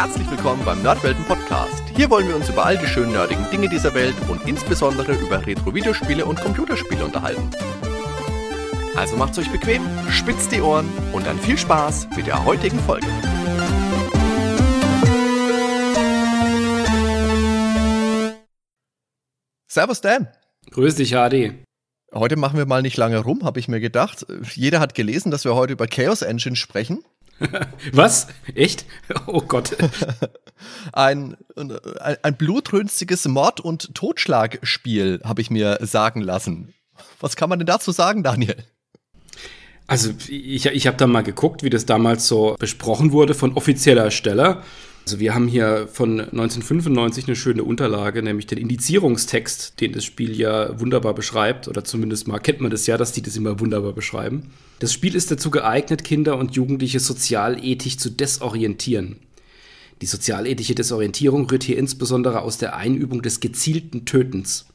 herzlich willkommen beim Nerdwelten Podcast. Hier wollen wir uns über all die schönen nerdigen Dinge dieser Welt und insbesondere über Retro-Videospiele und Computerspiele unterhalten. Also macht's euch bequem, spitzt die Ohren und dann viel Spaß mit der heutigen Folge. Servus Dan. Grüß dich, HD. Heute machen wir mal nicht lange rum, habe ich mir gedacht. Jeder hat gelesen, dass wir heute über Chaos Engine sprechen. Was? Echt? Oh Gott. ein, ein, ein blutrünstiges Mord- und Totschlagspiel, habe ich mir sagen lassen. Was kann man denn dazu sagen, Daniel? Also ich, ich habe da mal geguckt, wie das damals so besprochen wurde von offizieller Stelle. Also wir haben hier von 1995 eine schöne Unterlage, nämlich den Indizierungstext, den das Spiel ja wunderbar beschreibt, oder zumindest mal kennt man das ja, dass die das immer wunderbar beschreiben. Das Spiel ist dazu geeignet, Kinder und Jugendliche sozialethisch zu desorientieren. Die sozialethische Desorientierung rührt hier insbesondere aus der Einübung des gezielten Tötens.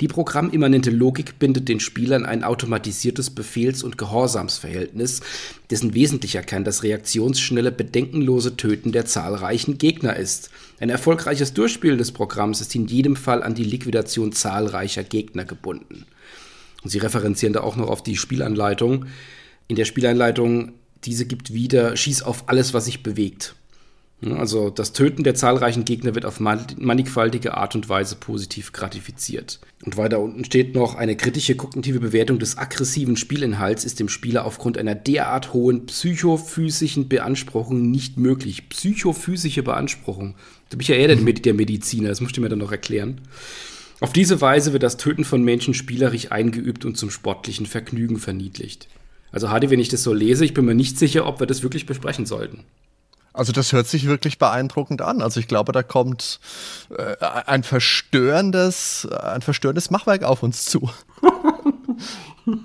Die programmimmanente Logik bindet den Spielern ein automatisiertes Befehls- und Gehorsamsverhältnis, dessen wesentlicher Kern das reaktionsschnelle, bedenkenlose Töten der zahlreichen Gegner ist. Ein erfolgreiches Durchspielen des Programms ist in jedem Fall an die Liquidation zahlreicher Gegner gebunden. Und sie referenzieren da auch noch auf die Spielanleitung. In der Spielanleitung, diese gibt wieder, schieß auf alles, was sich bewegt. Also das Töten der zahlreichen Gegner wird auf mannigfaltige Art und Weise positiv gratifiziert. Und weiter unten steht noch, eine kritische kognitive Bewertung des aggressiven Spielinhalts ist dem Spieler aufgrund einer derart hohen psychophysischen Beanspruchung nicht möglich. Psychophysische Beanspruchung. Du bist ja eher der Mediziner, das musst du mir dann noch erklären. Auf diese Weise wird das Töten von Menschen spielerisch eingeübt und zum sportlichen Vergnügen verniedlicht. Also Hardy, wenn ich das so lese, ich bin mir nicht sicher, ob wir das wirklich besprechen sollten. Also das hört sich wirklich beeindruckend an. Also ich glaube, da kommt äh, ein verstörendes, ein verstörendes Machwerk auf uns zu.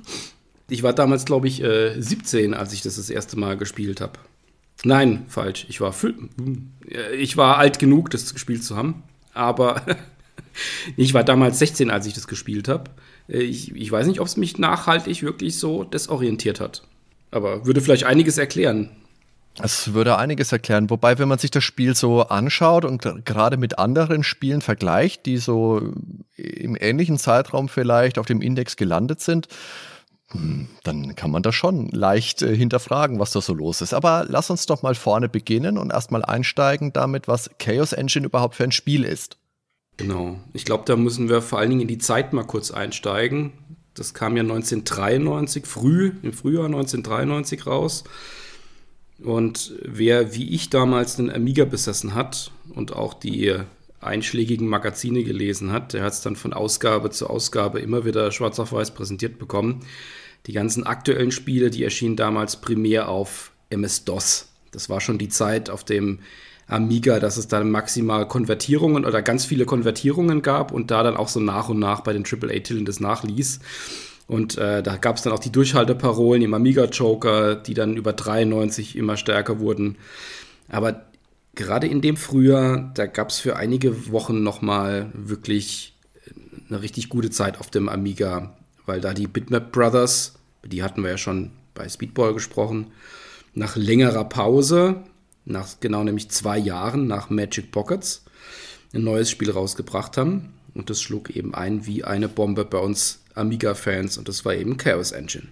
ich war damals, glaube ich, äh, 17, als ich das das erste Mal gespielt habe. Nein, falsch. Ich war, äh, ich war alt genug, das gespielt zu haben. Aber ich war damals 16, als ich das gespielt habe. Äh, ich, ich weiß nicht, ob es mich nachhaltig wirklich so desorientiert hat. Aber würde vielleicht einiges erklären. Es würde einiges erklären. Wobei, wenn man sich das Spiel so anschaut und gerade mit anderen Spielen vergleicht, die so im ähnlichen Zeitraum vielleicht auf dem Index gelandet sind, hm, dann kann man das schon leicht äh, hinterfragen, was da so los ist. Aber lass uns doch mal vorne beginnen und erstmal einsteigen damit, was Chaos Engine überhaupt für ein Spiel ist. Genau. Ich glaube, da müssen wir vor allen Dingen in die Zeit mal kurz einsteigen. Das kam ja 1993, früh, im Frühjahr 1993 raus. Und wer wie ich damals einen Amiga besessen hat und auch die einschlägigen Magazine gelesen hat, der hat es dann von Ausgabe zu Ausgabe immer wieder schwarz auf weiß präsentiert bekommen. Die ganzen aktuellen Spiele, die erschienen damals primär auf MS-DOS. Das war schon die Zeit auf dem Amiga, dass es dann maximal Konvertierungen oder ganz viele Konvertierungen gab und da dann auch so nach und nach bei den AAA-Titeln das nachließ. Und äh, da gab es dann auch die Durchhalteparolen im Amiga Joker, die dann über 93 immer stärker wurden. Aber gerade in dem Frühjahr, da gab es für einige Wochen nochmal wirklich eine richtig gute Zeit auf dem Amiga, weil da die Bitmap Brothers, die hatten wir ja schon bei Speedball gesprochen, nach längerer Pause, nach genau nämlich zwei Jahren nach Magic Pockets, ein neues Spiel rausgebracht haben. Und das schlug eben ein wie eine Bombe bei uns Amiga-Fans und das war eben Chaos Engine.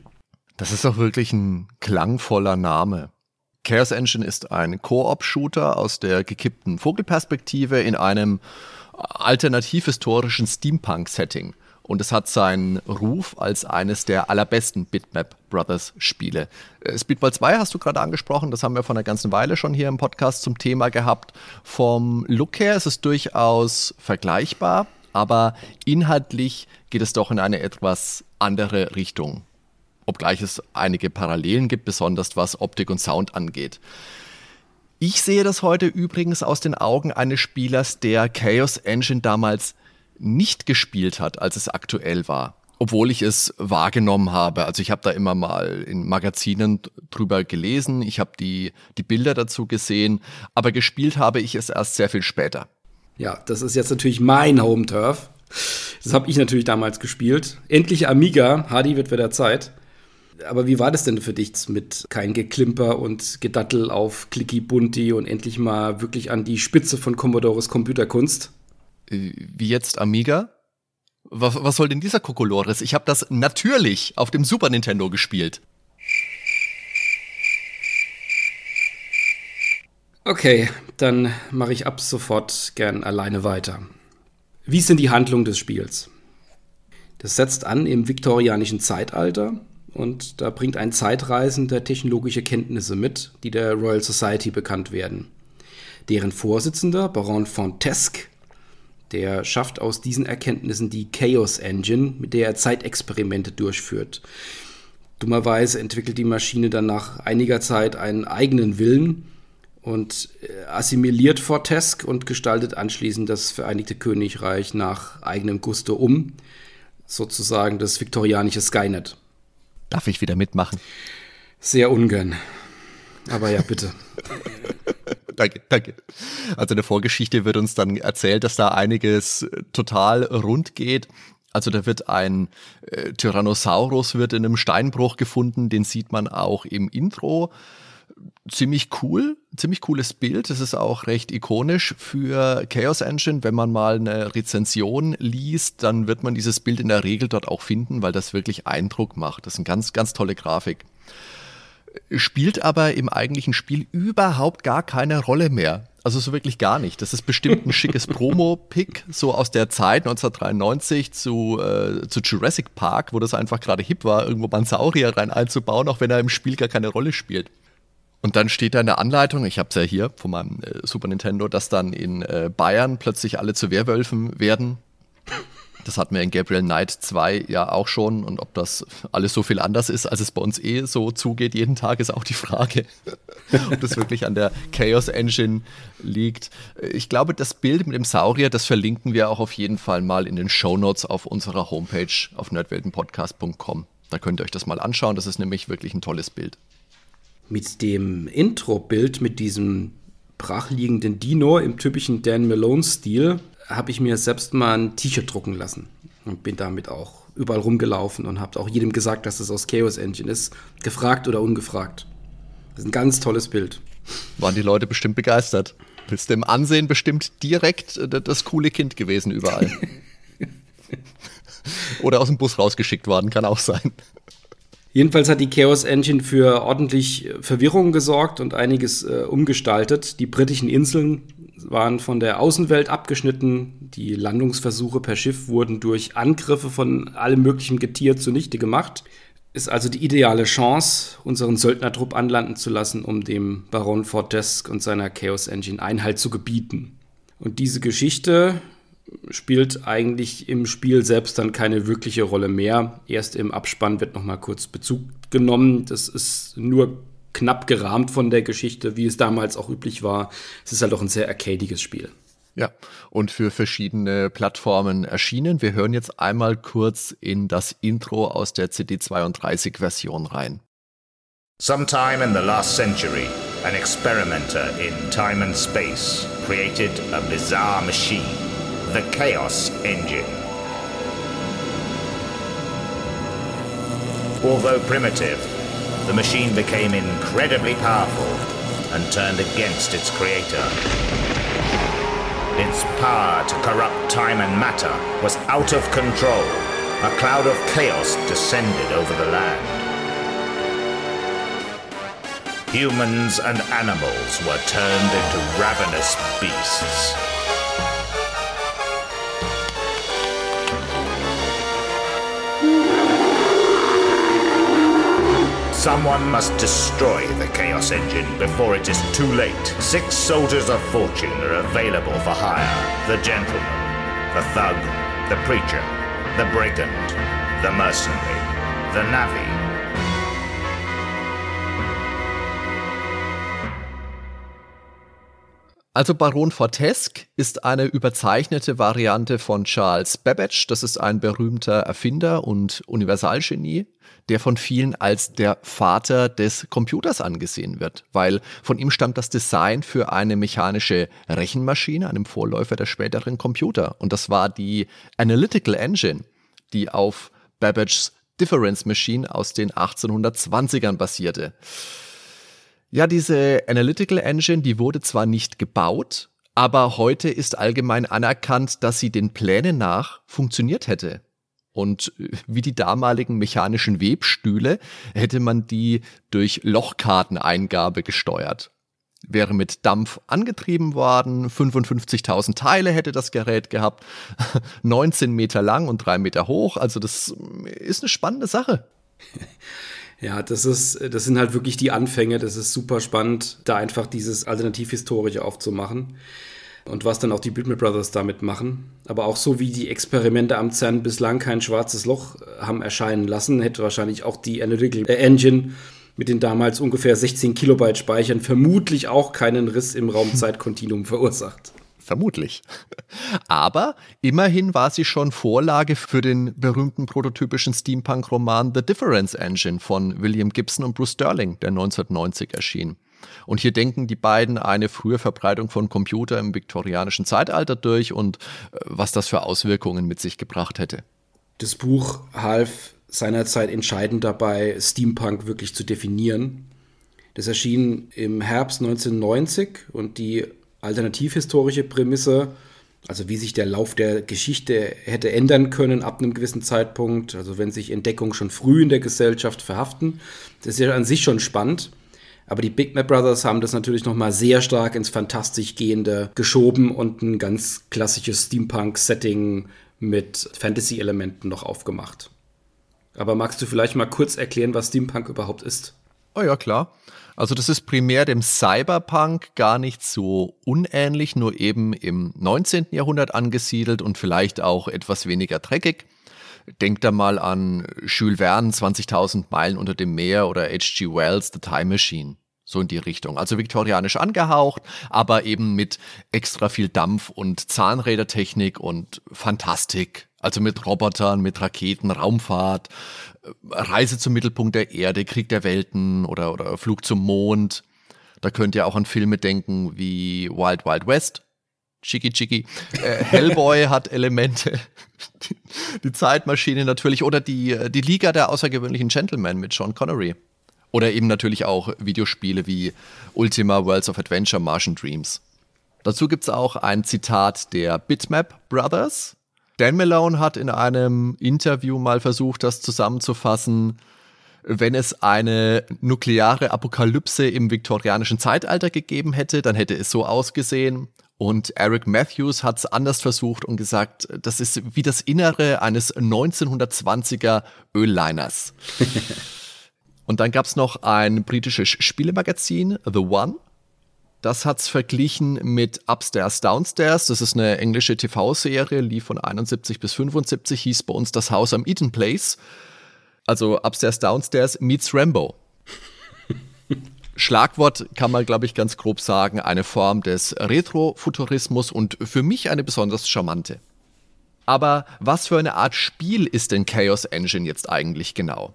Das ist doch wirklich ein klangvoller Name. Chaos Engine ist ein Koop-Shooter aus der gekippten Vogelperspektive in einem alternativ-historischen Steampunk-Setting. Und es hat seinen Ruf als eines der allerbesten Bitmap Brothers Spiele. Äh, Speedball 2 hast du gerade angesprochen, das haben wir vor einer ganzen Weile schon hier im Podcast zum Thema gehabt. Vom Look her ist es durchaus vergleichbar aber inhaltlich geht es doch in eine etwas andere Richtung. Obgleich es einige Parallelen gibt, besonders was Optik und Sound angeht. Ich sehe das heute übrigens aus den Augen eines Spielers, der Chaos Engine damals nicht gespielt hat, als es aktuell war. Obwohl ich es wahrgenommen habe. Also ich habe da immer mal in Magazinen drüber gelesen, ich habe die, die Bilder dazu gesehen, aber gespielt habe ich es erst sehr viel später. Ja, das ist jetzt natürlich mein Home Turf. Das habe ich natürlich damals gespielt. Endlich Amiga, Hardy wird wieder Zeit. Aber wie war das denn für dich mit kein Geklimper und Gedattel auf Clicky Bunti und endlich mal wirklich an die Spitze von Commodores Computerkunst? Wie jetzt Amiga? Was, was soll denn dieser Kokolores? Ich habe das natürlich auf dem Super Nintendo gespielt. Okay, dann mache ich ab sofort gern alleine weiter. Wie denn die Handlung des Spiels? Das setzt an im viktorianischen Zeitalter und da bringt ein Zeitreisender technologische Kenntnisse mit, die der Royal Society bekannt werden. Deren Vorsitzender, Baron Fontesque, der schafft aus diesen Erkenntnissen die Chaos Engine, mit der er Zeitexperimente durchführt. Dummerweise entwickelt die Maschine dann nach einiger Zeit einen eigenen Willen und äh, assimiliert Fortesque und gestaltet anschließend das Vereinigte Königreich nach eigenem Gusto um, sozusagen das viktorianische Skynet. Darf ich wieder mitmachen? Sehr ungern. Aber ja, bitte. danke, danke. Also in der Vorgeschichte wird uns dann erzählt, dass da einiges total rund geht. Also da wird ein äh, Tyrannosaurus wird in einem Steinbruch gefunden, den sieht man auch im Intro. Ziemlich cool, ziemlich cooles Bild. Das ist auch recht ikonisch für Chaos Engine. Wenn man mal eine Rezension liest, dann wird man dieses Bild in der Regel dort auch finden, weil das wirklich Eindruck macht. Das ist eine ganz, ganz tolle Grafik spielt aber im eigentlichen Spiel überhaupt gar keine Rolle mehr. Also so wirklich gar nicht. Das ist bestimmt ein schickes Promo-Pick, so aus der Zeit 1993 zu, äh, zu Jurassic Park, wo das einfach gerade hip war, irgendwo mal einen Saurier rein einzubauen, auch wenn er im Spiel gar keine Rolle spielt. Und dann steht da in der Anleitung, ich habe es ja hier von meinem äh, Super Nintendo, dass dann in äh, Bayern plötzlich alle zu Werwölfen werden. Das hatten wir in Gabriel Knight 2 ja auch schon. Und ob das alles so viel anders ist, als es bei uns eh so zugeht jeden Tag, ist auch die Frage. ob das wirklich an der Chaos Engine liegt. Ich glaube, das Bild mit dem Saurier, das verlinken wir auch auf jeden Fall mal in den Show Notes auf unserer Homepage auf nerdweltenpodcast.com. Da könnt ihr euch das mal anschauen. Das ist nämlich wirklich ein tolles Bild. Mit dem Intro-Bild, mit diesem brachliegenden Dino im typischen Dan Malone-Stil, habe ich mir selbst mal ein T-Shirt drucken lassen und bin damit auch überall rumgelaufen und habe auch jedem gesagt, dass das aus Chaos Engine ist, gefragt oder ungefragt. Das ist ein ganz tolles Bild. Waren die Leute bestimmt begeistert. Bist im Ansehen bestimmt direkt äh, das coole Kind gewesen überall. oder aus dem Bus rausgeschickt worden, kann auch sein. Jedenfalls hat die Chaos Engine für ordentlich Verwirrung gesorgt und einiges äh, umgestaltet. Die britischen Inseln waren von der Außenwelt abgeschnitten. Die Landungsversuche per Schiff wurden durch Angriffe von allem möglichen Getier zunichte gemacht. Ist also die ideale Chance, unseren Söldnertrupp anlanden zu lassen, um dem Baron Fortesque und seiner Chaos Engine Einhalt zu gebieten. Und diese Geschichte spielt eigentlich im Spiel selbst dann keine wirkliche Rolle mehr. Erst im Abspann wird nochmal kurz Bezug genommen. Das ist nur knapp gerahmt von der Geschichte, wie es damals auch üblich war. Es ist halt auch ein sehr arcadiges Spiel. Ja, und für verschiedene Plattformen erschienen. Wir hören jetzt einmal kurz in das Intro aus der CD32-Version rein. Sometime in the last century, an experimenter in time and space created a bizarre machine, the Chaos Engine. Although primitive, the machine became incredibly powerful and turned against its creator. Its power to corrupt time and matter was out of control. A cloud of chaos descended over the land. Humans and animals were turned into ravenous beasts. Someone must destroy the Chaos Engine before it is too late. Six soldiers of fortune are available for hire. The gentleman, the thug, the preacher, the brigand, the mercenary, the navvy. Also Baron Fortesque ist eine überzeichnete Variante von Charles Babbage. Das ist ein berühmter Erfinder und Universalgenie der von vielen als der Vater des Computers angesehen wird, weil von ihm stammt das Design für eine mechanische Rechenmaschine, einem Vorläufer der späteren Computer. Und das war die Analytical Engine, die auf Babbage's Difference Machine aus den 1820ern basierte. Ja, diese Analytical Engine, die wurde zwar nicht gebaut, aber heute ist allgemein anerkannt, dass sie den Plänen nach funktioniert hätte. Und äh, wie die damaligen mechanischen Webstühle hätte man die durch Lochkarteneingabe gesteuert. Wäre mit Dampf angetrieben worden, 55.000 Teile hätte das Gerät gehabt, 19 Meter lang und 3 Meter hoch. Also das ist eine spannende Sache. Ja, das ist, das sind halt wirklich die Anfänge. Das ist super spannend, da einfach dieses Alternativhistorische aufzumachen. Und was dann auch die Bitmap Brothers damit machen. Aber auch so wie die Experimente am CERN bislang kein schwarzes Loch äh, haben erscheinen lassen, hätte wahrscheinlich auch die Analytical Engine mit den damals ungefähr 16 Kilobyte Speichern vermutlich auch keinen Riss im Raumzeitkontinuum verursacht. Vermutlich. Aber immerhin war sie schon Vorlage für den berühmten prototypischen Steampunk-Roman The Difference Engine von William Gibson und Bruce Sterling, der 1990 erschien. Und hier denken die beiden eine frühe Verbreitung von Computer im viktorianischen Zeitalter durch und äh, was das für Auswirkungen mit sich gebracht hätte. Das Buch half seinerzeit entscheidend dabei, Steampunk wirklich zu definieren. Das erschien im Herbst 1990 und die alternativhistorische Prämisse, also wie sich der Lauf der Geschichte hätte ändern können ab einem gewissen Zeitpunkt, also wenn sich Entdeckungen schon früh in der Gesellschaft verhaften, das ist ja an sich schon spannend. Aber die Big Map Brothers haben das natürlich noch mal sehr stark ins fantastisch gehende geschoben und ein ganz klassisches Steampunk-Setting mit Fantasy-Elementen noch aufgemacht. Aber magst du vielleicht mal kurz erklären, was Steampunk überhaupt ist? Oh ja, klar. Also das ist primär dem Cyberpunk gar nicht so unähnlich, nur eben im 19. Jahrhundert angesiedelt und vielleicht auch etwas weniger dreckig. Denkt da mal an Jules Verne, 20.000 Meilen unter dem Meer oder H.G. Wells, The Time Machine. So in die Richtung. Also viktorianisch angehaucht, aber eben mit extra viel Dampf und Zahnrädertechnik und Fantastik. Also mit Robotern, mit Raketen, Raumfahrt, Reise zum Mittelpunkt der Erde, Krieg der Welten oder, oder Flug zum Mond. Da könnt ihr auch an Filme denken wie Wild Wild West. Chicky Chicky. Äh, Hellboy hat Elemente. Die, Zeitmaschine natürlich. Oder die, die Liga der außergewöhnlichen Gentlemen mit Sean Connery. Oder eben natürlich auch Videospiele wie Ultima Worlds of Adventure, Martian Dreams. Dazu gibt es auch ein Zitat der Bitmap Brothers, Dan Malone hat in einem Interview mal versucht, das zusammenzufassen. Wenn es eine nukleare Apokalypse im viktorianischen Zeitalter gegeben hätte, dann hätte es so ausgesehen. Und Eric Matthews hat es anders versucht und gesagt, das ist wie das Innere eines 1920er Ölliners. und dann gab es noch ein britisches Spielemagazin, The One, das hat's verglichen mit Upstairs Downstairs. Das ist eine englische TV-Serie, lief von 71 bis 75, hieß bei uns das Haus am Eaton Place. Also Upstairs Downstairs meets Rambo. Schlagwort kann man, glaube ich, ganz grob sagen, eine Form des Retrofuturismus und für mich eine besonders charmante. Aber was für eine Art Spiel ist denn Chaos Engine jetzt eigentlich genau?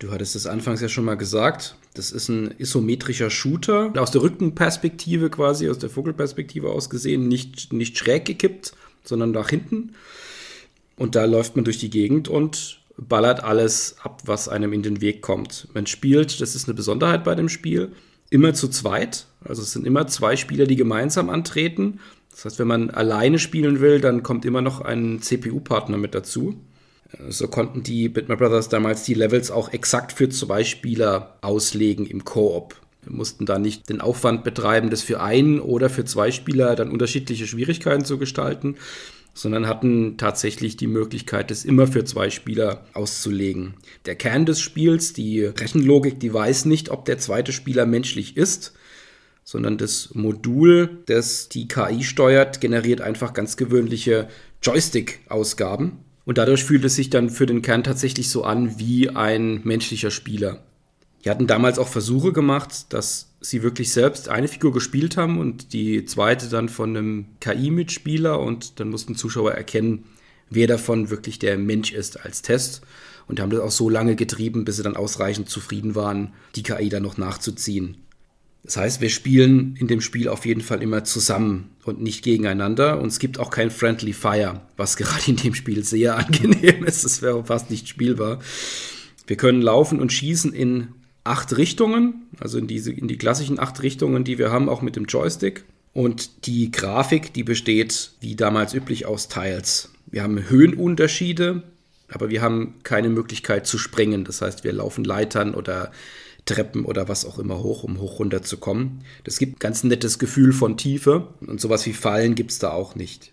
Du hattest es anfangs ja schon mal gesagt. Das ist ein isometrischer Shooter. Aus der Rückenperspektive quasi, aus der Vogelperspektive aus gesehen, nicht, nicht schräg gekippt, sondern nach hinten. Und da läuft man durch die Gegend und ballert alles ab, was einem in den Weg kommt. Man spielt, das ist eine Besonderheit bei dem Spiel, immer zu zweit. Also es sind immer zwei Spieler, die gemeinsam antreten. Das heißt, wenn man alleine spielen will, dann kommt immer noch ein CPU-Partner mit dazu. So konnten die Bitmap Brothers damals die Levels auch exakt für zwei Spieler auslegen im Koop. Wir mussten da nicht den Aufwand betreiben, das für einen oder für zwei Spieler dann unterschiedliche Schwierigkeiten zu gestalten, sondern hatten tatsächlich die Möglichkeit, das immer für zwei Spieler auszulegen. Der Kern des Spiels, die Rechenlogik, die weiß nicht, ob der zweite Spieler menschlich ist, sondern das Modul, das die KI steuert, generiert einfach ganz gewöhnliche Joystick-Ausgaben und dadurch fühlt es sich dann für den Kern tatsächlich so an wie ein menschlicher Spieler. Die hatten damals auch Versuche gemacht, dass sie wirklich selbst eine Figur gespielt haben und die zweite dann von einem KI-Mitspieler und dann mussten Zuschauer erkennen, wer davon wirklich der Mensch ist als Test und haben das auch so lange getrieben, bis sie dann ausreichend zufrieden waren, die KI dann noch nachzuziehen. Das heißt, wir spielen in dem Spiel auf jeden Fall immer zusammen und nicht gegeneinander. Und es gibt auch kein Friendly Fire, was gerade in dem Spiel sehr angenehm ist. Das wäre fast nicht spielbar. Wir können laufen und schießen in acht Richtungen, also in, diese, in die klassischen acht Richtungen, die wir haben, auch mit dem Joystick. Und die Grafik, die besteht wie damals üblich aus Teils. Wir haben Höhenunterschiede, aber wir haben keine Möglichkeit zu springen. Das heißt, wir laufen Leitern oder Treppen oder was auch immer hoch, um hoch runter zu kommen. Das gibt ein ganz nettes Gefühl von Tiefe und sowas wie Fallen gibt es da auch nicht.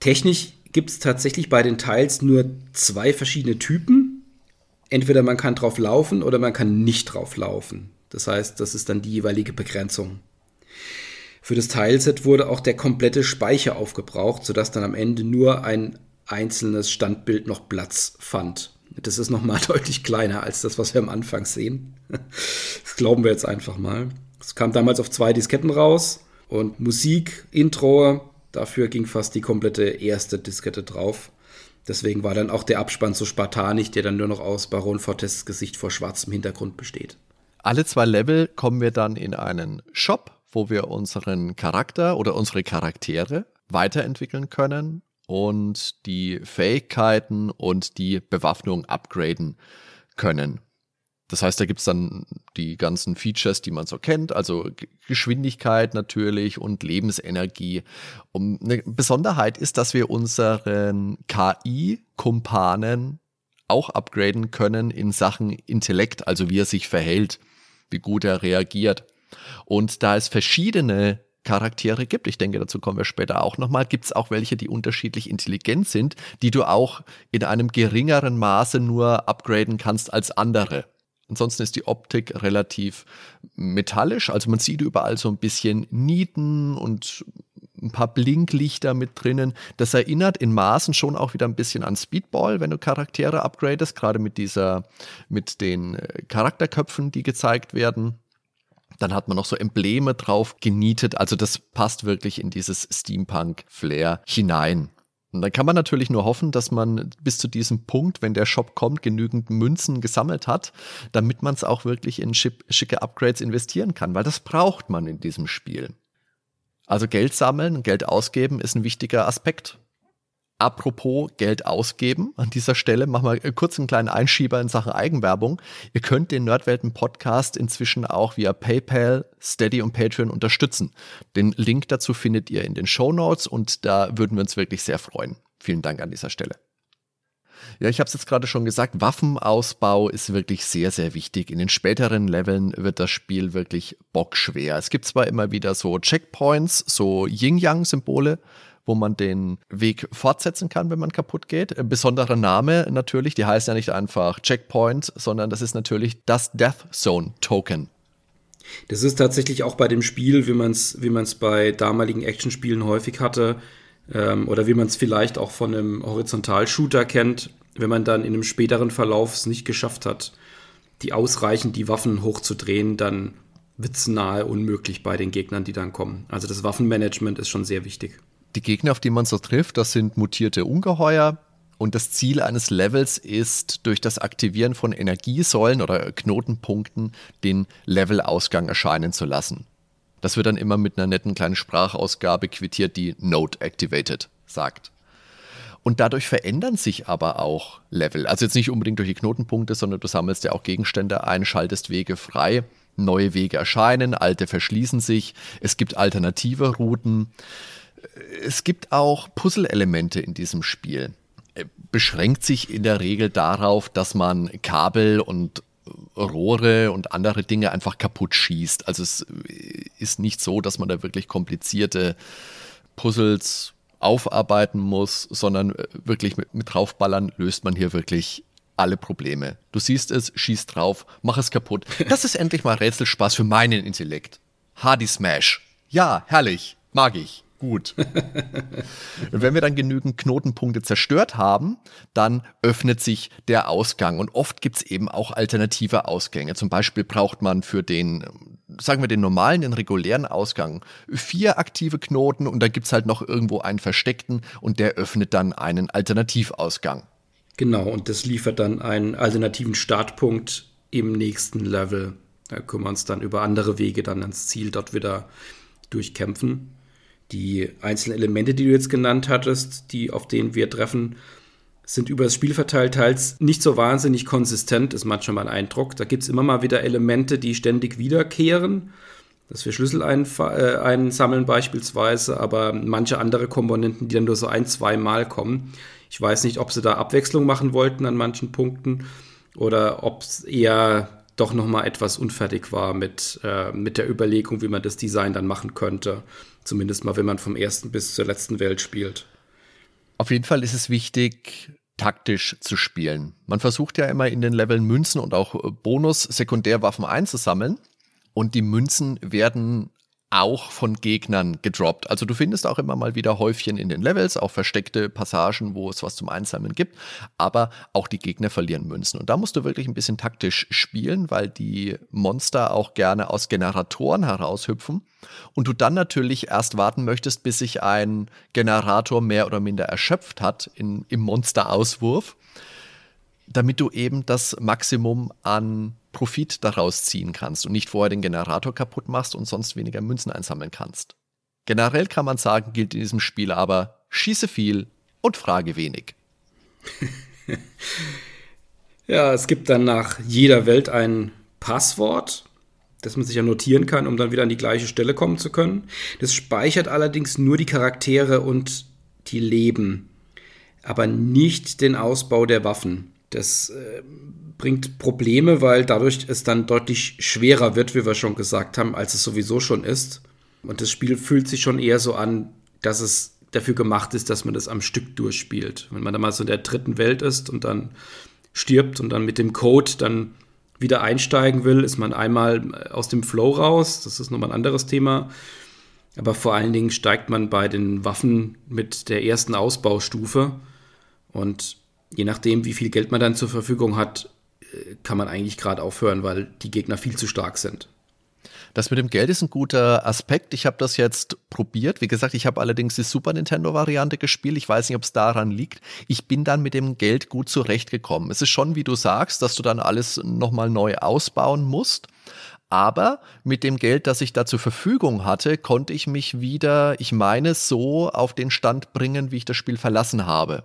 Technisch gibt es tatsächlich bei den Teils nur zwei verschiedene Typen. Entweder man kann drauf laufen oder man kann nicht drauf laufen. Das heißt, das ist dann die jeweilige Begrenzung. Für das Teilset wurde auch der komplette Speicher aufgebraucht, sodass dann am Ende nur ein einzelnes Standbild noch Platz fand. Das ist nochmal deutlich kleiner als das, was wir am Anfang sehen. Das glauben wir jetzt einfach mal. Es kam damals auf zwei Disketten raus und Musik, Intro, dafür ging fast die komplette erste Diskette drauf. Deswegen war dann auch der Abspann so spartanisch, der dann nur noch aus Baron Fortes Gesicht vor schwarzem Hintergrund besteht. Alle zwei Level kommen wir dann in einen Shop, wo wir unseren Charakter oder unsere Charaktere weiterentwickeln können und die Fähigkeiten und die Bewaffnung upgraden können. Das heißt, da gibt's dann die ganzen Features, die man so kennt, also Geschwindigkeit natürlich und Lebensenergie. Und eine Besonderheit ist, dass wir unseren KI-Kumpanen auch upgraden können in Sachen Intellekt, also wie er sich verhält, wie gut er reagiert. Und da es verschiedene Charaktere gibt, ich denke, dazu kommen wir später auch nochmal, gibt es auch welche, die unterschiedlich intelligent sind, die du auch in einem geringeren Maße nur upgraden kannst als andere. Ansonsten ist die Optik relativ metallisch, also man sieht überall so ein bisschen Nieten und ein paar Blinklichter mit drinnen. Das erinnert in Maßen schon auch wieder ein bisschen an Speedball, wenn du Charaktere upgradest, gerade mit dieser, mit den äh, Charakterköpfen, die gezeigt werden. Dann hat man noch so Embleme drauf genietet. Also das passt wirklich in dieses Steampunk-Flair hinein. Und dann kann man natürlich nur hoffen, dass man bis zu diesem Punkt, wenn der Shop kommt, genügend Münzen gesammelt hat, damit man es auch wirklich in schicke Upgrades investieren kann, weil das braucht man in diesem Spiel. Also Geld sammeln, Geld ausgeben ist ein wichtiger Aspekt. Apropos Geld ausgeben, an dieser Stelle machen wir kurz einen kleinen Einschieber in Sachen Eigenwerbung. Ihr könnt den Nerdwelten Podcast inzwischen auch via PayPal, Steady und Patreon unterstützen. Den Link dazu findet ihr in den Show Notes und da würden wir uns wirklich sehr freuen. Vielen Dank an dieser Stelle. Ja, ich habe es jetzt gerade schon gesagt, Waffenausbau ist wirklich sehr, sehr wichtig. In den späteren Leveln wird das Spiel wirklich bockschwer. Es gibt zwar immer wieder so Checkpoints, so Yin-Yang-Symbole, wo man den Weg fortsetzen kann, wenn man kaputt geht. Ein besonderer Name natürlich, die heißt ja nicht einfach Checkpoint, sondern das ist natürlich das Death Zone Token. Das ist tatsächlich auch bei dem Spiel, wie man es wie bei damaligen Actionspielen häufig hatte, ähm, oder wie man es vielleicht auch von einem Horizontal-Shooter kennt, wenn man dann in einem späteren Verlauf es nicht geschafft hat, die ausreichend die Waffen hochzudrehen, dann wird es nahe unmöglich bei den Gegnern, die dann kommen. Also das Waffenmanagement ist schon sehr wichtig. Die Gegner, auf die man so trifft, das sind mutierte Ungeheuer. Und das Ziel eines Levels ist, durch das Aktivieren von Energiesäulen oder Knotenpunkten den Levelausgang erscheinen zu lassen. Das wird dann immer mit einer netten kleinen Sprachausgabe quittiert, die Node Activated sagt. Und dadurch verändern sich aber auch Level. Also jetzt nicht unbedingt durch die Knotenpunkte, sondern du sammelst ja auch Gegenstände ein, schaltest Wege frei, neue Wege erscheinen, alte verschließen sich, es gibt alternative Routen es gibt auch Puzzle-Elemente in diesem Spiel. Beschränkt sich in der Regel darauf, dass man Kabel und Rohre und andere Dinge einfach kaputt schießt. Also es ist nicht so, dass man da wirklich komplizierte Puzzles aufarbeiten muss, sondern wirklich mit, mit draufballern löst man hier wirklich alle Probleme. Du siehst es, schießt drauf, mach es kaputt. Das ist endlich mal Rätselspaß für meinen Intellekt. Hardy Smash. Ja, herrlich. Mag ich. Gut. Wenn wir dann genügend Knotenpunkte zerstört haben, dann öffnet sich der Ausgang. Und oft gibt es eben auch alternative Ausgänge. Zum Beispiel braucht man für den, sagen wir den normalen, den regulären Ausgang vier aktive Knoten und dann gibt es halt noch irgendwo einen versteckten und der öffnet dann einen Alternativausgang. Genau, und das liefert dann einen alternativen Startpunkt im nächsten Level. Da können wir uns dann über andere Wege dann ans Ziel dort wieder durchkämpfen. Die einzelnen Elemente, die du jetzt genannt hattest, die, auf denen wir treffen, sind über das Spiel verteilt teils nicht so wahnsinnig konsistent, ist manchmal mein Eindruck. Da gibt es immer mal wieder Elemente, die ständig wiederkehren, dass wir Schlüssel äh, einsammeln beispielsweise, aber manche andere Komponenten, die dann nur so ein, zwei Mal kommen. Ich weiß nicht, ob sie da Abwechslung machen wollten an manchen Punkten oder ob es eher doch noch mal etwas unfertig war mit, äh, mit der Überlegung, wie man das Design dann machen könnte. Zumindest mal, wenn man vom ersten bis zur letzten Welt spielt. Auf jeden Fall ist es wichtig, taktisch zu spielen. Man versucht ja immer in den Leveln Münzen und auch Bonus-Sekundärwaffen einzusammeln. Und die Münzen werden auch von Gegnern gedroppt. Also du findest auch immer mal wieder Häufchen in den Levels, auch versteckte Passagen, wo es was zum Einsammeln gibt, aber auch die Gegner verlieren Münzen. Und da musst du wirklich ein bisschen taktisch spielen, weil die Monster auch gerne aus Generatoren heraushüpfen und du dann natürlich erst warten möchtest, bis sich ein Generator mehr oder minder erschöpft hat in, im Monsterauswurf, damit du eben das Maximum an Profit daraus ziehen kannst und nicht vorher den Generator kaputt machst und sonst weniger Münzen einsammeln kannst. Generell kann man sagen, gilt in diesem Spiel aber schieße viel und frage wenig. ja, es gibt dann nach jeder Welt ein Passwort, das man sich ja notieren kann, um dann wieder an die gleiche Stelle kommen zu können. Das speichert allerdings nur die Charaktere und die Leben, aber nicht den Ausbau der Waffen. Das äh, bringt Probleme, weil dadurch es dann deutlich schwerer wird, wie wir schon gesagt haben, als es sowieso schon ist. Und das Spiel fühlt sich schon eher so an, dass es dafür gemacht ist, dass man das am Stück durchspielt. Wenn man dann mal so in der dritten Welt ist und dann stirbt und dann mit dem Code dann wieder einsteigen will, ist man einmal aus dem Flow raus. Das ist nochmal ein anderes Thema. Aber vor allen Dingen steigt man bei den Waffen mit der ersten Ausbaustufe. Und je nachdem, wie viel Geld man dann zur Verfügung hat, kann man eigentlich gerade aufhören, weil die Gegner viel zu stark sind. Das mit dem Geld ist ein guter Aspekt. Ich habe das jetzt probiert. Wie gesagt, ich habe allerdings die Super Nintendo-Variante gespielt. Ich weiß nicht, ob es daran liegt. Ich bin dann mit dem Geld gut zurechtgekommen. Es ist schon, wie du sagst, dass du dann alles nochmal neu ausbauen musst. Aber mit dem Geld, das ich da zur Verfügung hatte, konnte ich mich wieder, ich meine, so auf den Stand bringen, wie ich das Spiel verlassen habe.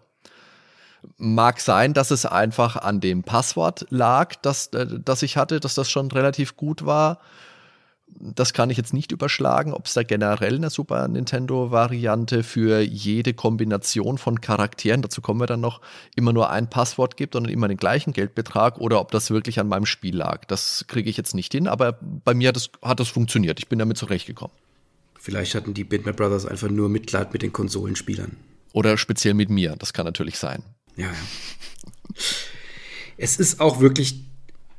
Mag sein, dass es einfach an dem Passwort lag, das, äh, das ich hatte, dass das schon relativ gut war. Das kann ich jetzt nicht überschlagen, ob es da generell eine Super Nintendo-Variante für jede Kombination von Charakteren, dazu kommen wir dann noch, immer nur ein Passwort gibt und immer den gleichen Geldbetrag oder ob das wirklich an meinem Spiel lag. Das kriege ich jetzt nicht hin, aber bei mir hat das, hat das funktioniert. Ich bin damit zurechtgekommen. Vielleicht hatten die Bitmap Brothers einfach nur Mitleid mit den Konsolenspielern. Oder speziell mit mir, das kann natürlich sein. Ja. Es ist auch wirklich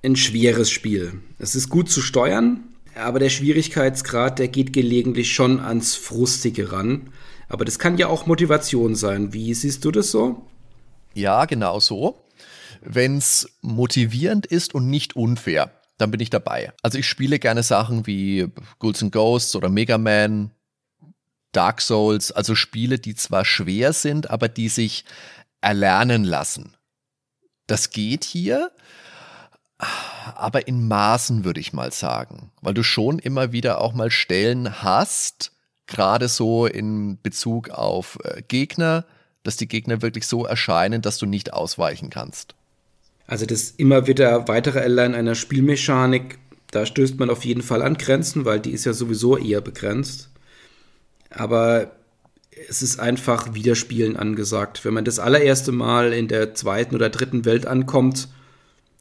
ein schweres Spiel. Es ist gut zu steuern, aber der Schwierigkeitsgrad, der geht gelegentlich schon ans Frustige ran. Aber das kann ja auch Motivation sein. Wie siehst du das so? Ja, genau so. Wenn es motivierend ist und nicht unfair, dann bin ich dabei. Also ich spiele gerne Sachen wie Ghouls and Ghosts oder Mega Man, Dark Souls, also Spiele, die zwar schwer sind, aber die sich erlernen lassen. Das geht hier, aber in Maßen würde ich mal sagen, weil du schon immer wieder auch mal Stellen hast, gerade so in Bezug auf äh, Gegner, dass die Gegner wirklich so erscheinen, dass du nicht ausweichen kannst. Also das immer wieder weitere Erlernen einer Spielmechanik, da stößt man auf jeden Fall an Grenzen, weil die ist ja sowieso eher begrenzt. Aber es ist einfach Wiederspielen angesagt. Wenn man das allererste Mal in der zweiten oder dritten Welt ankommt,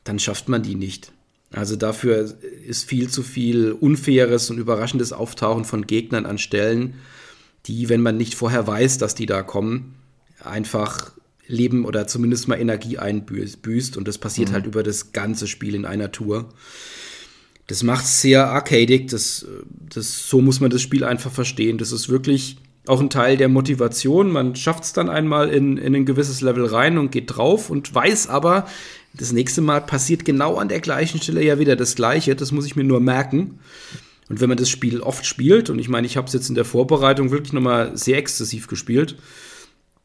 dann schafft man die nicht. Also dafür ist viel zu viel unfaires und überraschendes Auftauchen von Gegnern an Stellen, die, wenn man nicht vorher weiß, dass die da kommen, einfach Leben oder zumindest mal Energie einbüßt. Und das passiert mhm. halt über das ganze Spiel in einer Tour. Das macht es sehr arcadig. Das, das, so muss man das Spiel einfach verstehen. Das ist wirklich auch ein Teil der Motivation. Man schafft es dann einmal in, in ein gewisses Level rein und geht drauf und weiß aber, das nächste Mal passiert genau an der gleichen Stelle ja wieder das Gleiche. Das muss ich mir nur merken. Und wenn man das Spiel oft spielt, und ich meine, ich habe es jetzt in der Vorbereitung wirklich nochmal sehr exzessiv gespielt,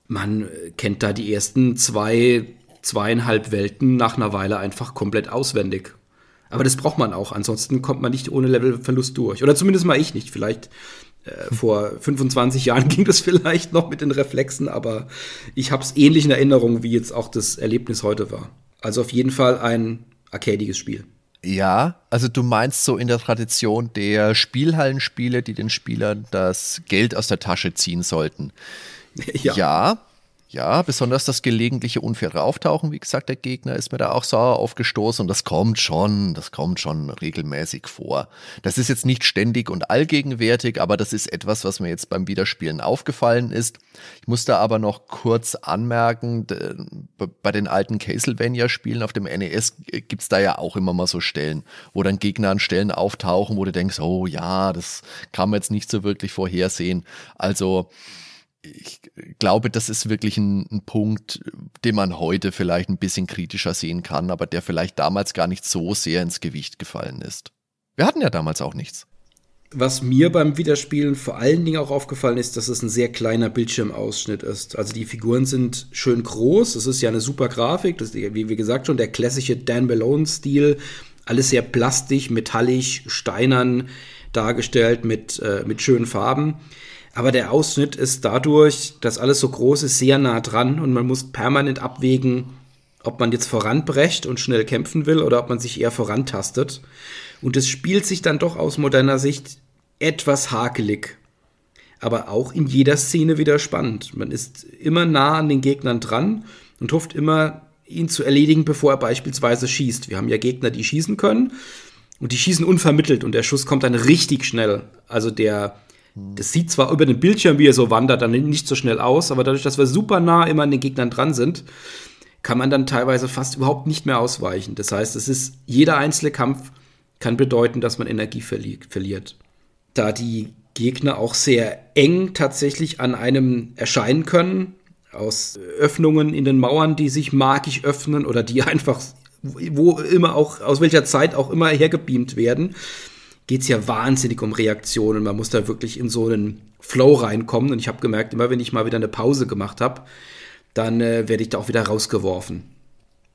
man kennt da die ersten zwei, zweieinhalb Welten nach einer Weile einfach komplett auswendig. Aber das braucht man auch, ansonsten kommt man nicht ohne Levelverlust durch. Oder zumindest mal ich nicht. Vielleicht äh, vor 25 Jahren ging das vielleicht noch mit den Reflexen, aber ich habe es ähnlich in Erinnerung, wie jetzt auch das Erlebnis heute war. Also auf jeden Fall ein arcadiges Spiel. Ja, also du meinst so in der Tradition der Spielhallenspiele, die den Spielern das Geld aus der Tasche ziehen sollten. Ja, ja ja, besonders das gelegentliche unfaire Auftauchen, wie gesagt, der Gegner ist mir da auch sauer aufgestoßen und das kommt schon, das kommt schon regelmäßig vor. Das ist jetzt nicht ständig und allgegenwärtig, aber das ist etwas, was mir jetzt beim Wiederspielen aufgefallen ist. Ich muss da aber noch kurz anmerken, bei den alten Castlevania-Spielen auf dem NES gibt's da ja auch immer mal so Stellen, wo dann Gegner an Stellen auftauchen, wo du denkst, oh ja, das kann man jetzt nicht so wirklich vorhersehen. Also, ich glaube, das ist wirklich ein, ein, Punkt, den man heute vielleicht ein bisschen kritischer sehen kann, aber der vielleicht damals gar nicht so sehr ins Gewicht gefallen ist. Wir hatten ja damals auch nichts. Was mir beim Wiederspielen vor allen Dingen auch aufgefallen ist, dass es ein sehr kleiner Bildschirmausschnitt ist. Also die Figuren sind schön groß, es ist ja eine super Grafik, das ist, wie, gesagt schon der klassische Dan Malone-Stil, alles sehr plastisch, metallisch, steinern dargestellt mit, äh, mit schönen Farben. Aber der Ausschnitt ist dadurch, dass alles so groß ist, sehr nah dran und man muss permanent abwägen, ob man jetzt voranbrecht und schnell kämpfen will oder ob man sich eher vorantastet. Und es spielt sich dann doch aus moderner Sicht etwas hakelig. Aber auch in jeder Szene wieder spannend. Man ist immer nah an den Gegnern dran und hofft immer, ihn zu erledigen, bevor er beispielsweise schießt. Wir haben ja Gegner, die schießen können und die schießen unvermittelt und der Schuss kommt dann richtig schnell. Also der das sieht zwar über den Bildschirm, wie er so wandert, dann nicht so schnell aus, aber dadurch, dass wir super nah immer an den Gegnern dran sind, kann man dann teilweise fast überhaupt nicht mehr ausweichen. Das heißt, es ist jeder einzelne Kampf kann bedeuten, dass man Energie verli verliert. Da die Gegner auch sehr eng tatsächlich an einem erscheinen können, aus Öffnungen in den Mauern, die sich magisch öffnen oder die einfach wo immer auch aus welcher Zeit auch immer hergebeamt werden, geht es ja wahnsinnig um Reaktionen. Man muss da wirklich in so einen Flow reinkommen. Und ich habe gemerkt, immer wenn ich mal wieder eine Pause gemacht habe, dann äh, werde ich da auch wieder rausgeworfen.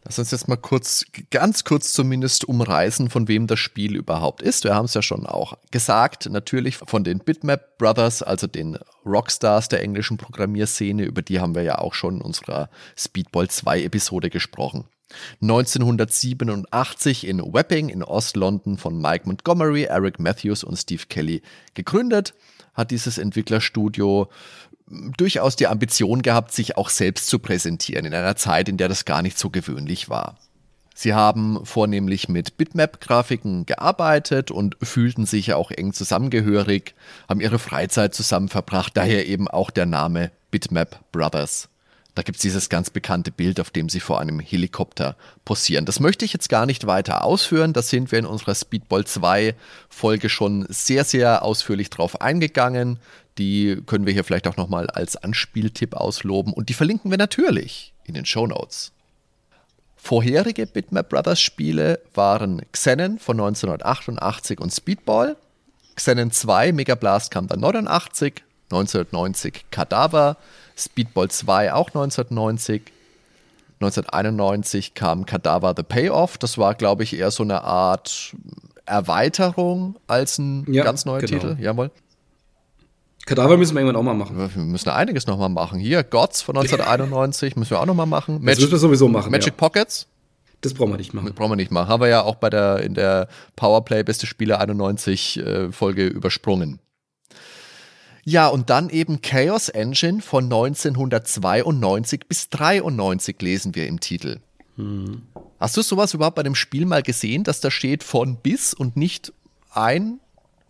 Lass uns jetzt mal kurz, ganz kurz zumindest umreißen, von wem das Spiel überhaupt ist. Wir haben es ja schon auch gesagt, natürlich von den Bitmap Brothers, also den Rockstars der englischen Programmierszene, über die haben wir ja auch schon in unserer Speedball 2 Episode gesprochen. 1987 in Wapping in Ost-London von Mike Montgomery, Eric Matthews und Steve Kelly gegründet, hat dieses Entwicklerstudio durchaus die Ambition gehabt, sich auch selbst zu präsentieren, in einer Zeit, in der das gar nicht so gewöhnlich war. Sie haben vornehmlich mit Bitmap-Grafiken gearbeitet und fühlten sich auch eng zusammengehörig, haben ihre Freizeit zusammen verbracht, daher eben auch der Name Bitmap Brothers. Da gibt es dieses ganz bekannte Bild, auf dem sie vor einem Helikopter posieren. Das möchte ich jetzt gar nicht weiter ausführen. Da sind wir in unserer Speedball 2 Folge schon sehr, sehr ausführlich drauf eingegangen. Die können wir hier vielleicht auch nochmal als Anspieltipp ausloben. Und die verlinken wir natürlich in den Show Notes. Vorherige Bitmap Brothers Spiele waren Xenon von 1988 und Speedball. Xenon 2 Mega Blast kam dann 89, 1990 Cadaver, Speedball 2 auch 1990. 1991 kam Cadaver The Payoff. Das war, glaube ich, eher so eine Art Erweiterung als ein ja, ganz neuer genau. Titel. Jawohl. Kadaver müssen wir irgendwann auch mal machen. Wir müssen einiges noch mal machen. Hier, Gods von 1991 müssen wir auch noch mal machen. Magic, das müssen wir sowieso machen. Magic ja. Pockets. Das brauchen wir nicht machen. Das brauchen wir nicht machen. Haben wir ja auch bei der, in der Powerplay Beste Spiele 91 äh, Folge übersprungen. Ja, und dann eben Chaos Engine von 1992 bis 93 lesen wir im Titel. Hm. Hast du sowas überhaupt bei dem Spiel mal gesehen, dass da steht von bis und nicht ein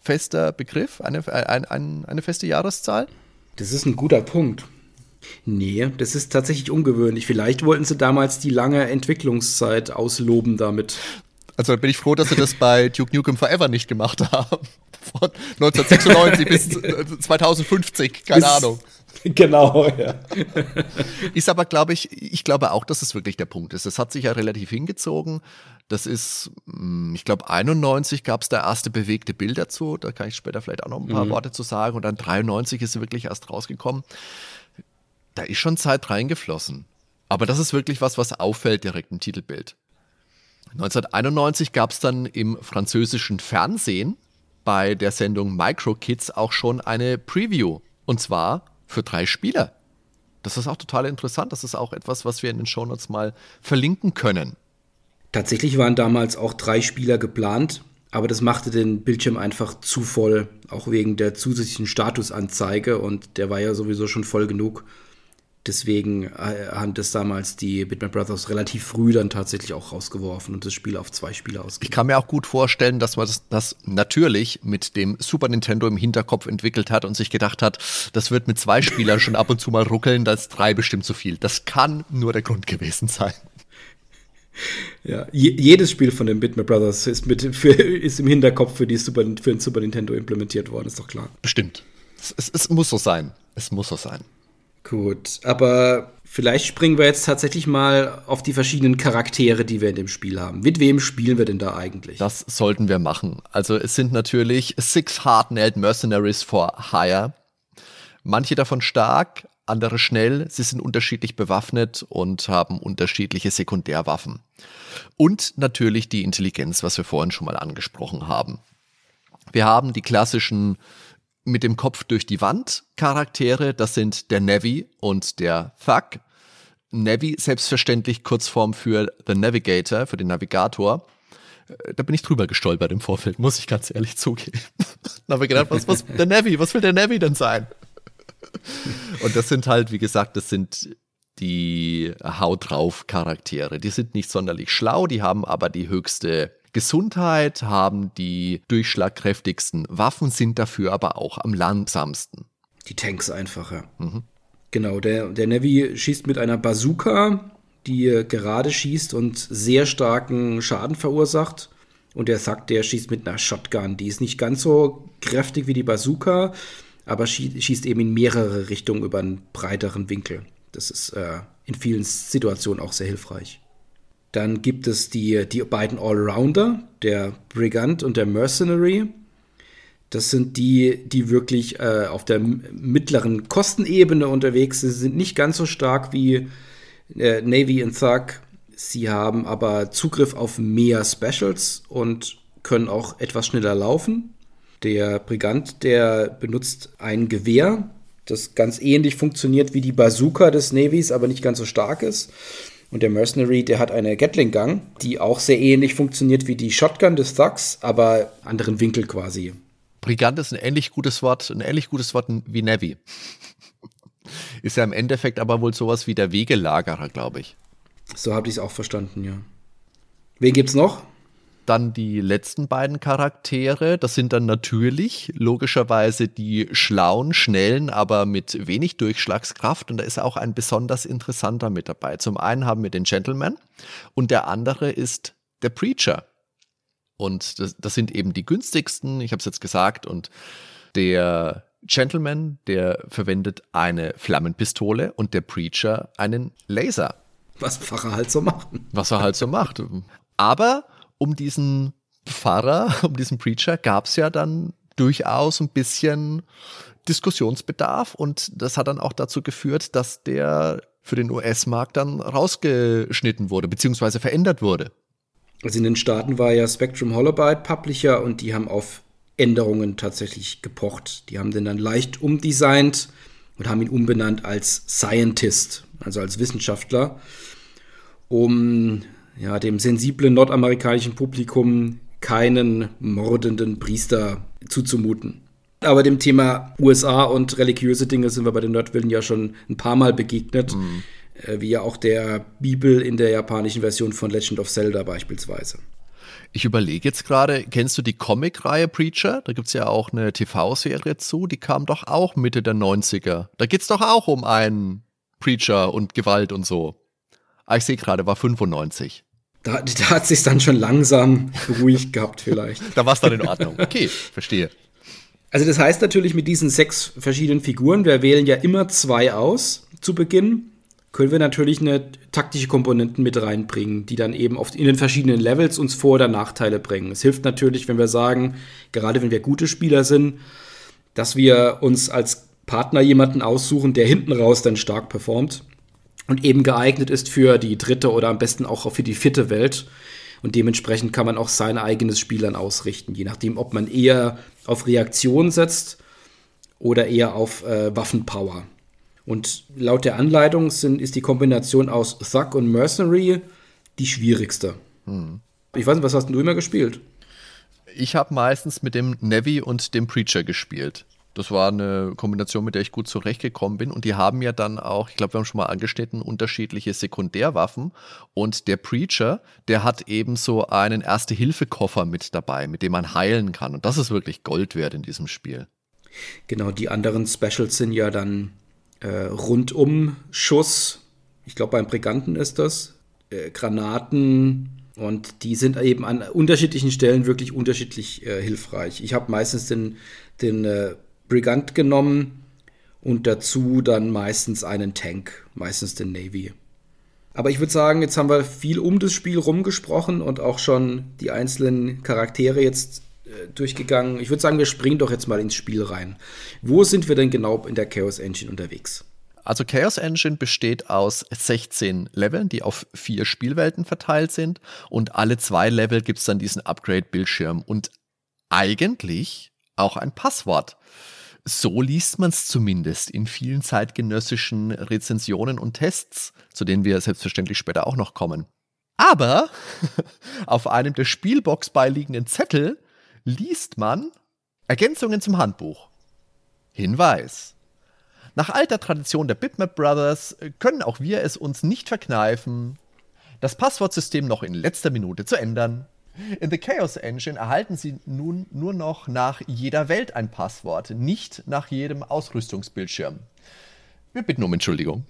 fester Begriff, eine, ein, ein, eine feste Jahreszahl? Das ist ein guter Punkt. Nee, das ist tatsächlich ungewöhnlich. Vielleicht wollten sie damals die lange Entwicklungszeit ausloben damit. Also bin ich froh, dass sie das bei Duke Nukem Forever nicht gemacht haben von 1996 bis 2050, keine Ahnung. Genau, ja. Ist aber, glaube ich, ich glaube auch, dass es wirklich der Punkt ist. Es hat sich ja relativ hingezogen. Das ist, hm, ich glaube, 91 gab es da erste bewegte Bild dazu. Da kann ich später vielleicht auch noch ein paar mhm. Worte zu sagen. Und dann 93 ist wirklich erst rausgekommen. Da ist schon Zeit reingeflossen. Aber das ist wirklich was, was auffällt direkt im Titelbild. 1991 gab es dann im französischen Fernsehen bei der Sendung Micro Kids auch schon eine Preview. Und zwar für drei Spieler. Das ist auch total interessant. Das ist auch etwas, was wir in den Shownotes mal verlinken können. Tatsächlich waren damals auch drei Spieler geplant, aber das machte den Bildschirm einfach zu voll, auch wegen der zusätzlichen Statusanzeige und der war ja sowieso schon voll genug. Deswegen äh, haben das damals die Bitmap Brothers relativ früh dann tatsächlich auch rausgeworfen und das Spiel auf zwei Spieler ausgegeben. Ich kann mir auch gut vorstellen, dass man das, das, natürlich mit dem Super Nintendo im Hinterkopf entwickelt hat und sich gedacht hat, das wird mit zwei Spielern schon ab und zu mal ruckeln, da ist drei bestimmt zu viel. Das kann nur der Grund gewesen sein. Ja, jedes Spiel von den Bitmap Brothers ist, mit, für, ist im Hinterkopf für, die Super, für den Super Nintendo implementiert worden, ist doch klar. Bestimmt. Es, es, es muss so sein. Es muss so sein. Gut, aber vielleicht springen wir jetzt tatsächlich mal auf die verschiedenen Charaktere, die wir in dem Spiel haben. Mit wem spielen wir denn da eigentlich? Das sollten wir machen. Also es sind natürlich Six Hard-Nailed Mercenaries for Hire. Manche davon stark, andere schnell. Sie sind unterschiedlich bewaffnet und haben unterschiedliche Sekundärwaffen. Und natürlich die Intelligenz, was wir vorhin schon mal angesprochen haben. Wir haben die klassischen mit dem Kopf durch die Wand Charaktere. Das sind der Navy und der Thug. Navy selbstverständlich Kurzform für The Navigator, für den Navigator. Äh, da bin ich drüber gestolpert im Vorfeld, muss ich ganz ehrlich zugeben. da habe ich gedacht, was, was, der Navy, was will der Navy denn sein? Und das sind halt, wie gesagt, das sind die Haut drauf Charaktere. Die sind nicht sonderlich schlau, die haben aber die höchste Gesundheit, haben die durchschlagkräftigsten Waffen, sind dafür aber auch am langsamsten. Die Tanks einfacher. Mhm. Genau, der, der Navy schießt mit einer Bazooka, die gerade schießt und sehr starken Schaden verursacht. Und der Thug, der schießt mit einer Shotgun. Die ist nicht ganz so kräftig wie die Bazooka, aber schießt eben in mehrere Richtungen über einen breiteren Winkel. Das ist äh, in vielen Situationen auch sehr hilfreich. Dann gibt es die, die beiden Allrounder, der Brigand und der Mercenary. Das sind die, die wirklich äh, auf der mittleren Kostenebene unterwegs sind, Sie sind nicht ganz so stark wie äh, Navy und Thug. Sie haben aber Zugriff auf mehr Specials und können auch etwas schneller laufen. Der Brigand, der benutzt ein Gewehr, das ganz ähnlich funktioniert wie die Bazooka des Navys, aber nicht ganz so stark ist. Und der Mercenary, der hat eine Gatling Gun, die auch sehr ähnlich funktioniert wie die Shotgun des Thugs, aber anderen Winkel quasi. Brigant ist ein ähnlich gutes Wort, ein ähnlich gutes Wort wie Navy. ist ja im Endeffekt aber wohl sowas wie der Wegelagerer, glaube ich. So habe ich es auch verstanden, ja. Wen gibt's noch? Dann die letzten beiden Charaktere. Das sind dann natürlich logischerweise die schlauen, schnellen, aber mit wenig Durchschlagskraft. Und da ist auch ein besonders interessanter mit dabei. Zum einen haben wir den Gentleman und der andere ist der Preacher. Und das, das sind eben die günstigsten, ich habe es jetzt gesagt. Und der Gentleman, der verwendet eine Flammenpistole und der Preacher einen Laser. Was Pfarrer halt so macht. Was er halt so macht. Aber um diesen Pfarrer, um diesen Preacher gab es ja dann durchaus ein bisschen Diskussionsbedarf und das hat dann auch dazu geführt, dass der für den US-Markt dann rausgeschnitten wurde, beziehungsweise verändert wurde. Also in den Staaten war ja Spectrum Holobyte Publisher und die haben auf Änderungen tatsächlich gepocht. Die haben den dann leicht umdesignt und haben ihn umbenannt als Scientist, also als Wissenschaftler, um ja, dem sensiblen nordamerikanischen Publikum keinen mordenden Priester zuzumuten. Aber dem Thema USA und religiöse Dinge sind wir bei den Nerdwillen ja schon ein paar Mal begegnet. Mhm. Wie ja auch der Bibel in der japanischen Version von Legend of Zelda beispielsweise. Ich überlege jetzt gerade, kennst du die Comic-Reihe Preacher? Da gibt es ja auch eine TV-Serie zu, die kam doch auch Mitte der 90er. Da geht es doch auch um einen Preacher und Gewalt und so. Ah, ich sehe gerade, war 95. Da, da hat sich dann schon langsam beruhigt gehabt, vielleicht. da war es dann in Ordnung. Okay, verstehe. Also, das heißt natürlich mit diesen sechs verschiedenen Figuren, wir wählen ja immer zwei aus zu Beginn, können wir natürlich eine taktische Komponenten mit reinbringen, die dann eben oft in den verschiedenen Levels uns Vor- oder Nachteile bringen. Es hilft natürlich, wenn wir sagen, gerade wenn wir gute Spieler sind, dass wir uns als Partner jemanden aussuchen, der hinten raus dann stark performt und eben geeignet ist für die dritte oder am besten auch für die vierte Welt. Und dementsprechend kann man auch sein eigenes Spiel dann ausrichten, je nachdem, ob man eher auf Reaktion setzt oder eher auf äh, Waffenpower. Und laut der Anleitung sind, ist die Kombination aus Thug und Mercenary die schwierigste. Hm. Ich weiß nicht, was hast du immer gespielt? Ich habe meistens mit dem Navy und dem Preacher gespielt. Das war eine Kombination, mit der ich gut zurechtgekommen bin. Und die haben ja dann auch, ich glaube, wir haben schon mal angeschnitten, unterschiedliche Sekundärwaffen. Und der Preacher, der hat eben so einen Erste-Hilfe-Koffer mit dabei, mit dem man heilen kann. Und das ist wirklich Gold wert in diesem Spiel. Genau, die anderen Specials sind ja dann äh, rundum Schuss. Ich glaube, beim Briganten ist das. Äh, Granaten, und die sind eben an unterschiedlichen Stellen wirklich unterschiedlich äh, hilfreich. Ich habe meistens den, den äh, Brigant genommen und dazu dann meistens einen Tank, meistens den Navy. Aber ich würde sagen, jetzt haben wir viel um das Spiel rumgesprochen und auch schon die einzelnen Charaktere jetzt äh, durchgegangen. Ich würde sagen, wir springen doch jetzt mal ins Spiel rein. Wo sind wir denn genau in der Chaos Engine unterwegs? Also Chaos Engine besteht aus 16 Leveln, die auf vier Spielwelten verteilt sind. Und alle zwei Level gibt es dann diesen Upgrade-Bildschirm. Und eigentlich auch ein Passwort. So liest man es zumindest in vielen zeitgenössischen Rezensionen und Tests, zu denen wir selbstverständlich später auch noch kommen. Aber auf einem der Spielbox beiliegenden Zettel liest man Ergänzungen zum Handbuch. Hinweis. Nach alter Tradition der Bitmap Brothers können auch wir es uns nicht verkneifen, das Passwortsystem noch in letzter Minute zu ändern. In The Chaos Engine erhalten Sie nun nur noch nach jeder Welt ein Passwort, nicht nach jedem Ausrüstungsbildschirm. Wir bitten um Entschuldigung.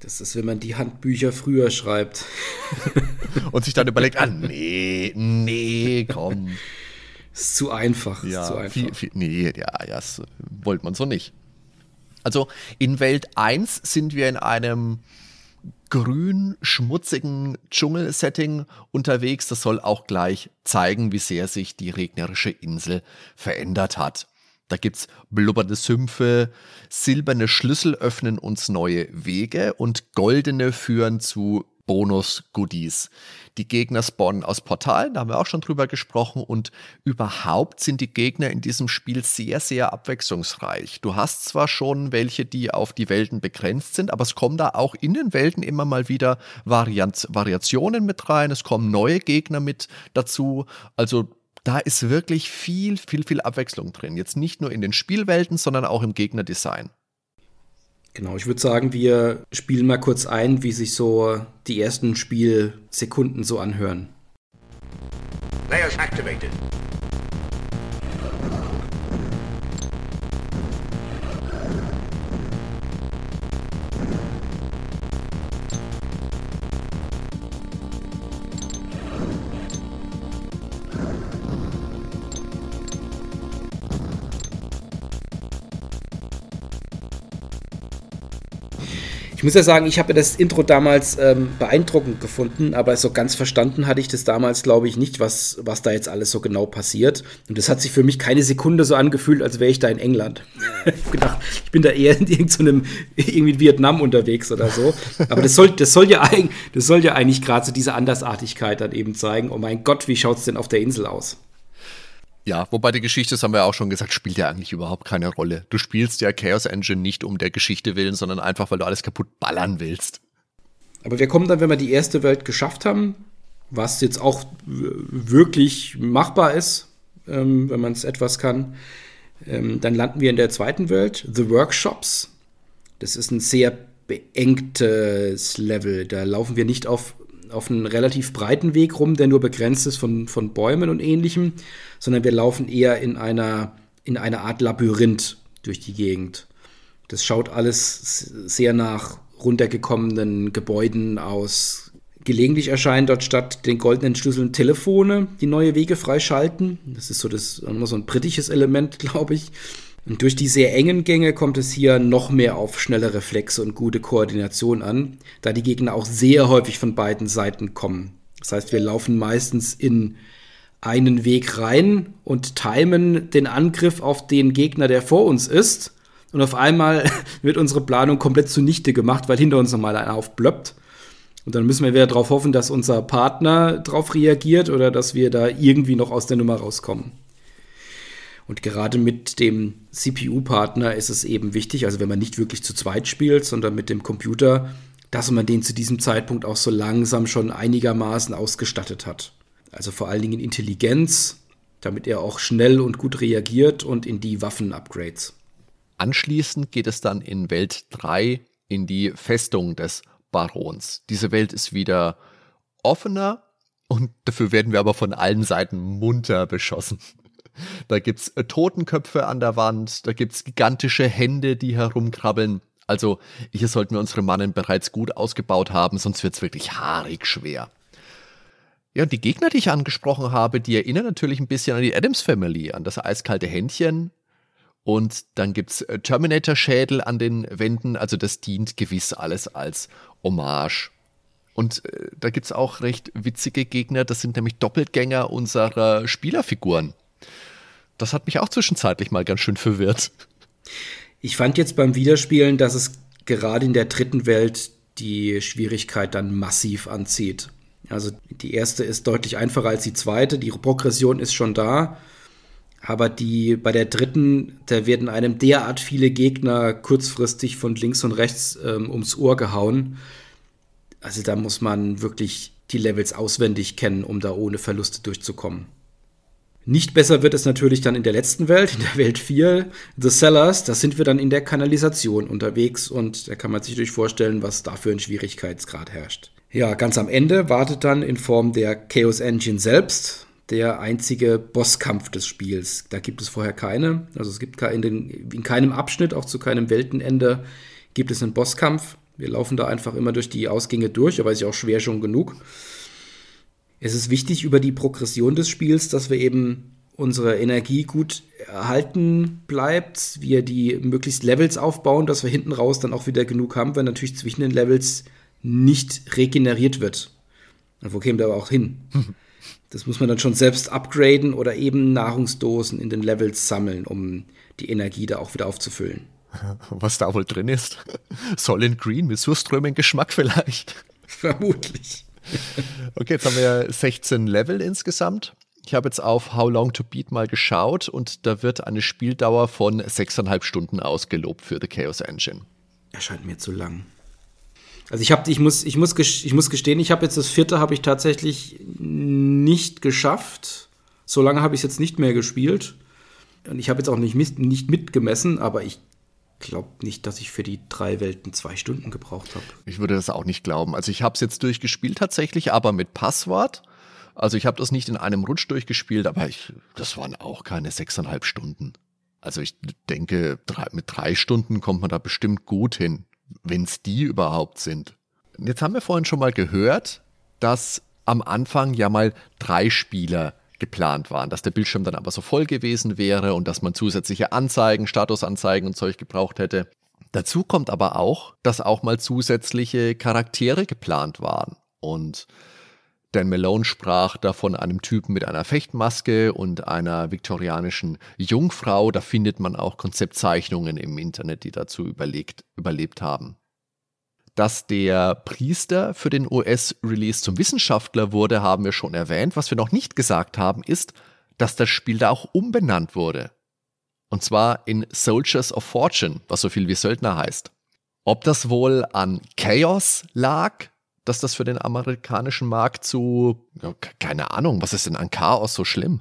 Das ist, wenn man die Handbücher früher schreibt. Und sich dann überlegt, ah, nee, nee, komm. Ist zu einfach. Ja, ist zu einfach. Viel, viel, nee, ja, ja, das wollte man so nicht. Also in Welt 1 sind wir in einem grün, schmutzigen Dschungelsetting unterwegs. Das soll auch gleich zeigen, wie sehr sich die regnerische Insel verändert hat. Da gibt's blubbernde Sümpfe, silberne Schlüssel öffnen uns neue Wege und goldene führen zu Bonus-Goodies. Die Gegner spawnen aus Portalen, da haben wir auch schon drüber gesprochen. Und überhaupt sind die Gegner in diesem Spiel sehr, sehr abwechslungsreich. Du hast zwar schon welche, die auf die Welten begrenzt sind, aber es kommen da auch in den Welten immer mal wieder Variant Variationen mit rein. Es kommen neue Gegner mit dazu. Also da ist wirklich viel, viel, viel Abwechslung drin. Jetzt nicht nur in den Spielwelten, sondern auch im Gegnerdesign. Genau, ich würde sagen, wir spielen mal kurz ein, wie sich so die ersten Spielsekunden so anhören. Layers activated. Ich muss ja sagen, ich habe das Intro damals ähm, beeindruckend gefunden, aber so ganz verstanden hatte ich das damals, glaube ich, nicht, was, was da jetzt alles so genau passiert. Und das hat sich für mich keine Sekunde so angefühlt, als wäre ich da in England. ich, gedacht, ich bin da eher in irgendeinem irgendwie Vietnam unterwegs oder so. Aber das soll, das soll ja, das soll ja eigentlich gerade so diese Andersartigkeit dann eben zeigen. Oh mein Gott, wie schaut es denn auf der Insel aus? Ja, wobei die Geschichte, das haben wir auch schon gesagt, spielt ja eigentlich überhaupt keine Rolle. Du spielst ja Chaos Engine nicht um der Geschichte willen, sondern einfach, weil du alles kaputt ballern willst. Aber wir kommen dann, wenn wir die erste Welt geschafft haben, was jetzt auch wirklich machbar ist, ähm, wenn man es etwas kann, ähm, dann landen wir in der zweiten Welt, The Workshops. Das ist ein sehr beengtes Level. Da laufen wir nicht auf auf einen relativ breiten Weg rum, der nur begrenzt ist von, von Bäumen und ähnlichem, sondern wir laufen eher in einer, in einer Art Labyrinth durch die Gegend. Das schaut alles sehr nach runtergekommenen Gebäuden aus. Gelegentlich erscheinen dort statt den goldenen Schlüsseln Telefone, die neue Wege freischalten. Das ist so, das, so ein britisches Element, glaube ich. Und durch die sehr engen Gänge kommt es hier noch mehr auf schnelle Reflexe und gute Koordination an, da die Gegner auch sehr häufig von beiden Seiten kommen. Das heißt, wir laufen meistens in einen Weg rein und timen den Angriff auf den Gegner, der vor uns ist. Und auf einmal wird unsere Planung komplett zunichte gemacht, weil hinter uns nochmal einer aufblöppt. Und dann müssen wir wieder darauf hoffen, dass unser Partner darauf reagiert oder dass wir da irgendwie noch aus der Nummer rauskommen. Und gerade mit dem CPU-Partner ist es eben wichtig, also wenn man nicht wirklich zu zweit spielt, sondern mit dem Computer, dass man den zu diesem Zeitpunkt auch so langsam schon einigermaßen ausgestattet hat. Also vor allen Dingen Intelligenz, damit er auch schnell und gut reagiert und in die Waffen-Upgrades. Anschließend geht es dann in Welt 3 in die Festung des Barons. Diese Welt ist wieder offener und dafür werden wir aber von allen Seiten munter beschossen. Da gibt es äh, Totenköpfe an der Wand, da gibt es gigantische Hände, die herumkrabbeln. Also hier sollten wir unsere Mannen bereits gut ausgebaut haben, sonst wird es wirklich haarig schwer. Ja, und die Gegner, die ich angesprochen habe, die erinnern natürlich ein bisschen an die Adams Family, an das eiskalte Händchen. Und dann gibt es äh, Terminator-Schädel an den Wänden, also das dient gewiss alles als Hommage. Und äh, da gibt es auch recht witzige Gegner, das sind nämlich Doppelgänger unserer Spielerfiguren. Das hat mich auch zwischenzeitlich mal ganz schön verwirrt. Ich fand jetzt beim Wiederspielen, dass es gerade in der dritten Welt die Schwierigkeit dann massiv anzieht. Also die erste ist deutlich einfacher als die zweite, die Progression ist schon da, aber die bei der dritten, da werden einem derart viele Gegner kurzfristig von links und rechts ähm, ums Ohr gehauen. Also da muss man wirklich die Levels auswendig kennen, um da ohne Verluste durchzukommen. Nicht besser wird es natürlich dann in der letzten Welt, in der Welt 4, The Cellars. Da sind wir dann in der Kanalisation unterwegs und da kann man sich natürlich vorstellen, was da für ein Schwierigkeitsgrad herrscht. Ja, ganz am Ende wartet dann in Form der Chaos Engine selbst der einzige Bosskampf des Spiels. Da gibt es vorher keine. Also es gibt in, den, in keinem Abschnitt, auch zu keinem Weltenende, gibt es einen Bosskampf. Wir laufen da einfach immer durch die Ausgänge durch, aber ist ja auch schwer schon genug. Es ist wichtig über die Progression des Spiels, dass wir eben unsere Energie gut erhalten bleibt, wir die möglichst Levels aufbauen, dass wir hinten raus dann auch wieder genug haben, weil natürlich zwischen den Levels nicht regeneriert wird. Und wo käme der aber auch hin? Das muss man dann schon selbst upgraden oder eben Nahrungsdosen in den Levels sammeln, um die Energie da auch wieder aufzufüllen. Was da wohl drin ist? Solid Green mit Surströmen Geschmack vielleicht. Vermutlich. Okay, jetzt haben wir 16 Level insgesamt. Ich habe jetzt auf How Long to Beat mal geschaut und da wird eine Spieldauer von 6,5 Stunden ausgelobt für The Chaos Engine. Erscheint mir zu lang. Also ich habe, ich muss, ich muss, ich muss gestehen, ich habe jetzt das vierte habe ich tatsächlich nicht geschafft. So lange habe ich es jetzt nicht mehr gespielt. Und ich habe jetzt auch nicht, nicht mitgemessen, aber ich glaube nicht, dass ich für die drei Welten zwei Stunden gebraucht habe. Ich würde das auch nicht glauben. Also ich habe es jetzt durchgespielt tatsächlich, aber mit Passwort. Also ich habe das nicht in einem Rutsch durchgespielt, aber ich, das waren auch keine sechseinhalb Stunden. Also ich denke, drei, mit drei Stunden kommt man da bestimmt gut hin, wenn es die überhaupt sind. Jetzt haben wir vorhin schon mal gehört, dass am Anfang ja mal drei Spieler geplant waren, dass der Bildschirm dann aber so voll gewesen wäre und dass man zusätzliche Anzeigen, Statusanzeigen und Zeug gebraucht hätte. Dazu kommt aber auch, dass auch mal zusätzliche Charaktere geplant waren. Und Dan Malone sprach da von einem Typen mit einer Fechtmaske und einer viktorianischen Jungfrau. Da findet man auch Konzeptzeichnungen im Internet, die dazu überlegt, überlebt haben dass der Priester für den US-Release zum Wissenschaftler wurde, haben wir schon erwähnt. Was wir noch nicht gesagt haben, ist, dass das Spiel da auch umbenannt wurde. Und zwar in Soldiers of Fortune, was so viel wie Söldner heißt. Ob das wohl an Chaos lag, dass das für den amerikanischen Markt zu, keine Ahnung, was ist denn an Chaos so schlimm?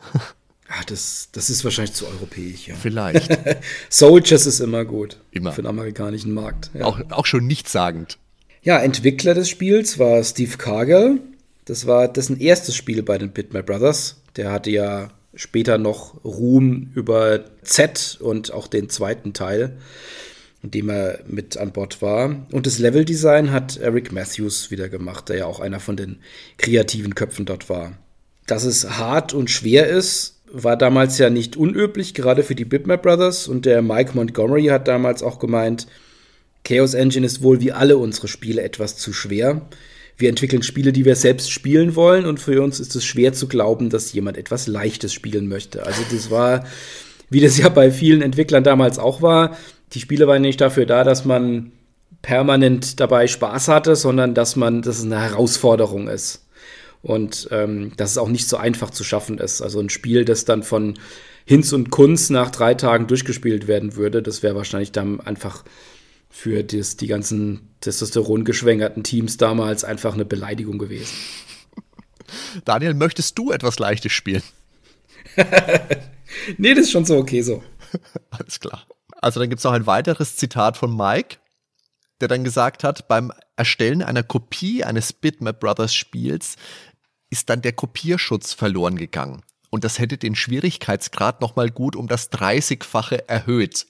Ja, das, das ist wahrscheinlich zu europäisch, ja. Vielleicht. Soldiers ist immer gut. Immer. Für den amerikanischen Markt. Ja. Auch, auch schon nichtssagend. Ja, Entwickler des Spiels war Steve Cargill. Das war dessen erstes Spiel bei den Bitmap Brothers. Der hatte ja später noch Ruhm über Z und auch den zweiten Teil, in dem er mit an Bord war. Und das Leveldesign hat Eric Matthews wieder gemacht, der ja auch einer von den kreativen Köpfen dort war. Dass es hart und schwer ist, war damals ja nicht unüblich, gerade für die Bitmap Brothers. Und der Mike Montgomery hat damals auch gemeint, Chaos Engine ist wohl wie alle unsere Spiele etwas zu schwer. Wir entwickeln Spiele, die wir selbst spielen wollen, und für uns ist es schwer zu glauben, dass jemand etwas Leichtes spielen möchte. Also das war, wie das ja bei vielen Entwicklern damals auch war, die Spiele waren nicht dafür da, dass man permanent dabei Spaß hatte, sondern dass man, dass es eine Herausforderung ist. Und ähm, dass es auch nicht so einfach zu schaffen ist. Also ein Spiel, das dann von Hinz und Kunz nach drei Tagen durchgespielt werden würde, das wäre wahrscheinlich dann einfach für das, die ganzen Testosteron geschwängerten Teams damals einfach eine Beleidigung gewesen. Daniel, möchtest du etwas Leichtes spielen? nee, das ist schon so okay so. Alles klar. Also dann gibt es noch ein weiteres Zitat von Mike, der dann gesagt hat, beim Erstellen einer Kopie eines Bitmap Brothers Spiels ist dann der Kopierschutz verloren gegangen. Und das hätte den Schwierigkeitsgrad nochmal gut um das 30-fache erhöht.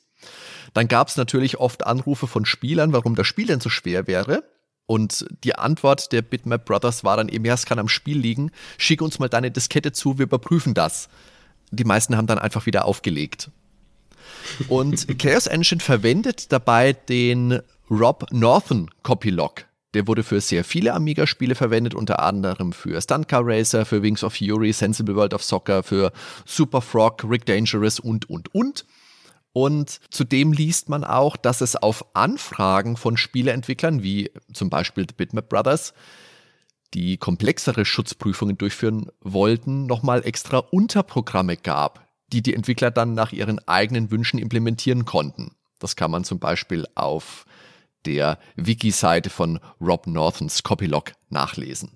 Dann gab es natürlich oft Anrufe von Spielern, warum das Spiel denn so schwer wäre. Und die Antwort der Bitmap Brothers war dann eben, ja, es kann am Spiel liegen, schick uns mal deine Diskette zu, wir überprüfen das. Die meisten haben dann einfach wieder aufgelegt. Und Chaos Engine verwendet dabei den Rob Northern Copylog. Der wurde für sehr viele Amiga-Spiele verwendet, unter anderem für Stunt Car Racer, für Wings of Fury, Sensible World of Soccer, für Super Frog, Rick Dangerous und, und, und. Und zudem liest man auch, dass es auf Anfragen von Spieleentwicklern, wie zum Beispiel The Bitmap Brothers, die komplexere Schutzprüfungen durchführen wollten, nochmal extra Unterprogramme gab, die die Entwickler dann nach ihren eigenen Wünschen implementieren konnten. Das kann man zum Beispiel auf der Wiki-Seite von Rob Northons Copylog nachlesen.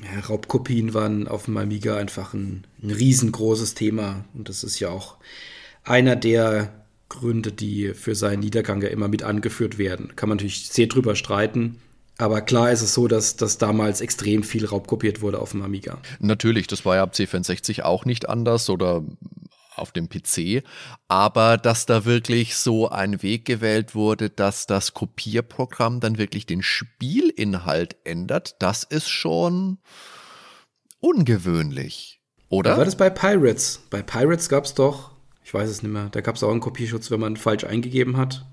Ja, Raubkopien waren auf dem Amiga einfach ein, ein riesengroßes Thema und das ist ja auch einer der Gründe, die für seinen Niedergang ja immer mit angeführt werden. Kann man natürlich sehr drüber streiten. Aber klar ist es so, dass, dass damals extrem viel raubkopiert wurde auf dem Amiga. Natürlich, das war ja ab C64 auch nicht anders oder auf dem PC, aber dass da wirklich so ein Weg gewählt wurde, dass das Kopierprogramm dann wirklich den Spielinhalt ändert, das ist schon ungewöhnlich, oder? war das bei Pirates? Bei Pirates gab es doch ich weiß es nicht mehr. Da gab es auch einen Kopierschutz, wenn man falsch eingegeben hat.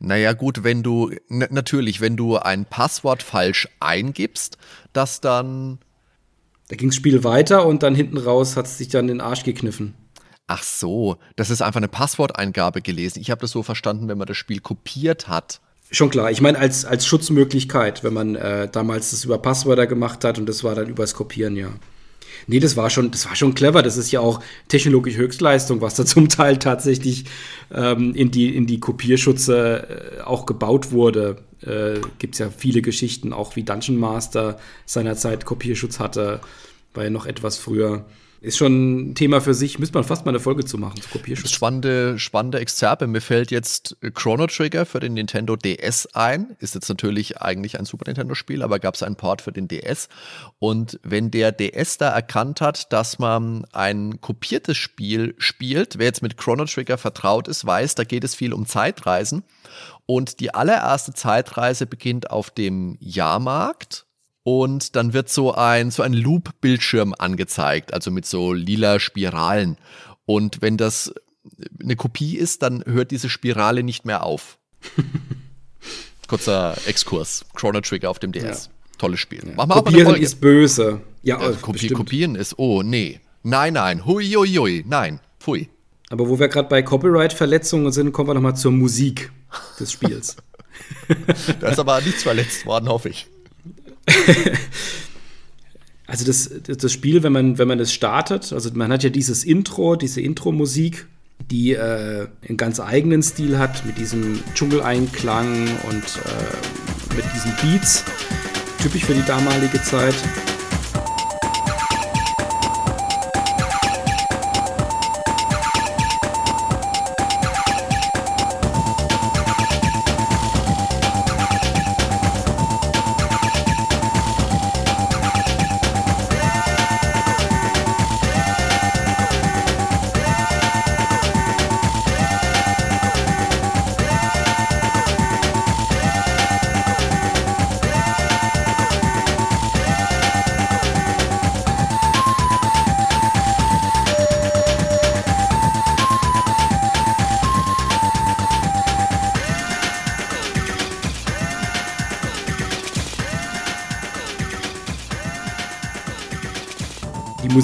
Naja, gut, wenn du, natürlich, wenn du ein Passwort falsch eingibst, das dann. Da ging das Spiel weiter und dann hinten raus hat es sich dann den Arsch gekniffen. Ach so, das ist einfach eine Passworteingabe gelesen. Ich habe das so verstanden, wenn man das Spiel kopiert hat. Schon klar. Ich meine, als, als Schutzmöglichkeit, wenn man äh, damals das über Passwörter gemacht hat und das war dann übers Kopieren, ja. Nee, das war schon, das war schon clever. Das ist ja auch technologische Höchstleistung, was da zum Teil tatsächlich ähm, in, die, in die Kopierschutze äh, auch gebaut wurde. Äh, Gibt es ja viele Geschichten, auch wie Dungeon Master seinerzeit Kopierschutz hatte, war ja noch etwas früher ist schon ein Thema für sich. Müsste man fast mal eine Folge zu machen, zu Kopierschutz. Spannende, spannende Exzerpe. Mir fällt jetzt Chrono Trigger für den Nintendo DS ein. Ist jetzt natürlich eigentlich ein Super Nintendo-Spiel, aber gab es einen Port für den DS. Und wenn der DS da erkannt hat, dass man ein kopiertes Spiel spielt, wer jetzt mit Chrono Trigger vertraut ist, weiß, da geht es viel um Zeitreisen. Und die allererste Zeitreise beginnt auf dem Jahrmarkt und dann wird so ein, so ein Loop-Bildschirm angezeigt, also mit so lila Spiralen. Und wenn das eine Kopie ist, dann hört diese Spirale nicht mehr auf. Kurzer Exkurs. Chrono Trigger auf dem DS. Ja. Tolles Spiel. Ja. Kopieren ist böse. Ja, ja Kopi Kopieren ist, oh nee. Nein, nein. Hui, hui, hui. Nein. Pfui. Aber wo wir gerade bei Copyright-Verletzungen sind, kommen wir nochmal zur Musik des Spiels. da ist aber nichts verletzt worden, hoffe ich. also das, das Spiel, wenn man, wenn man das startet, also man hat ja dieses Intro, diese Intro-Musik, die äh, einen ganz eigenen Stil hat, mit diesem Dschungeleinklang und äh, mit diesen Beats, typisch für die damalige Zeit.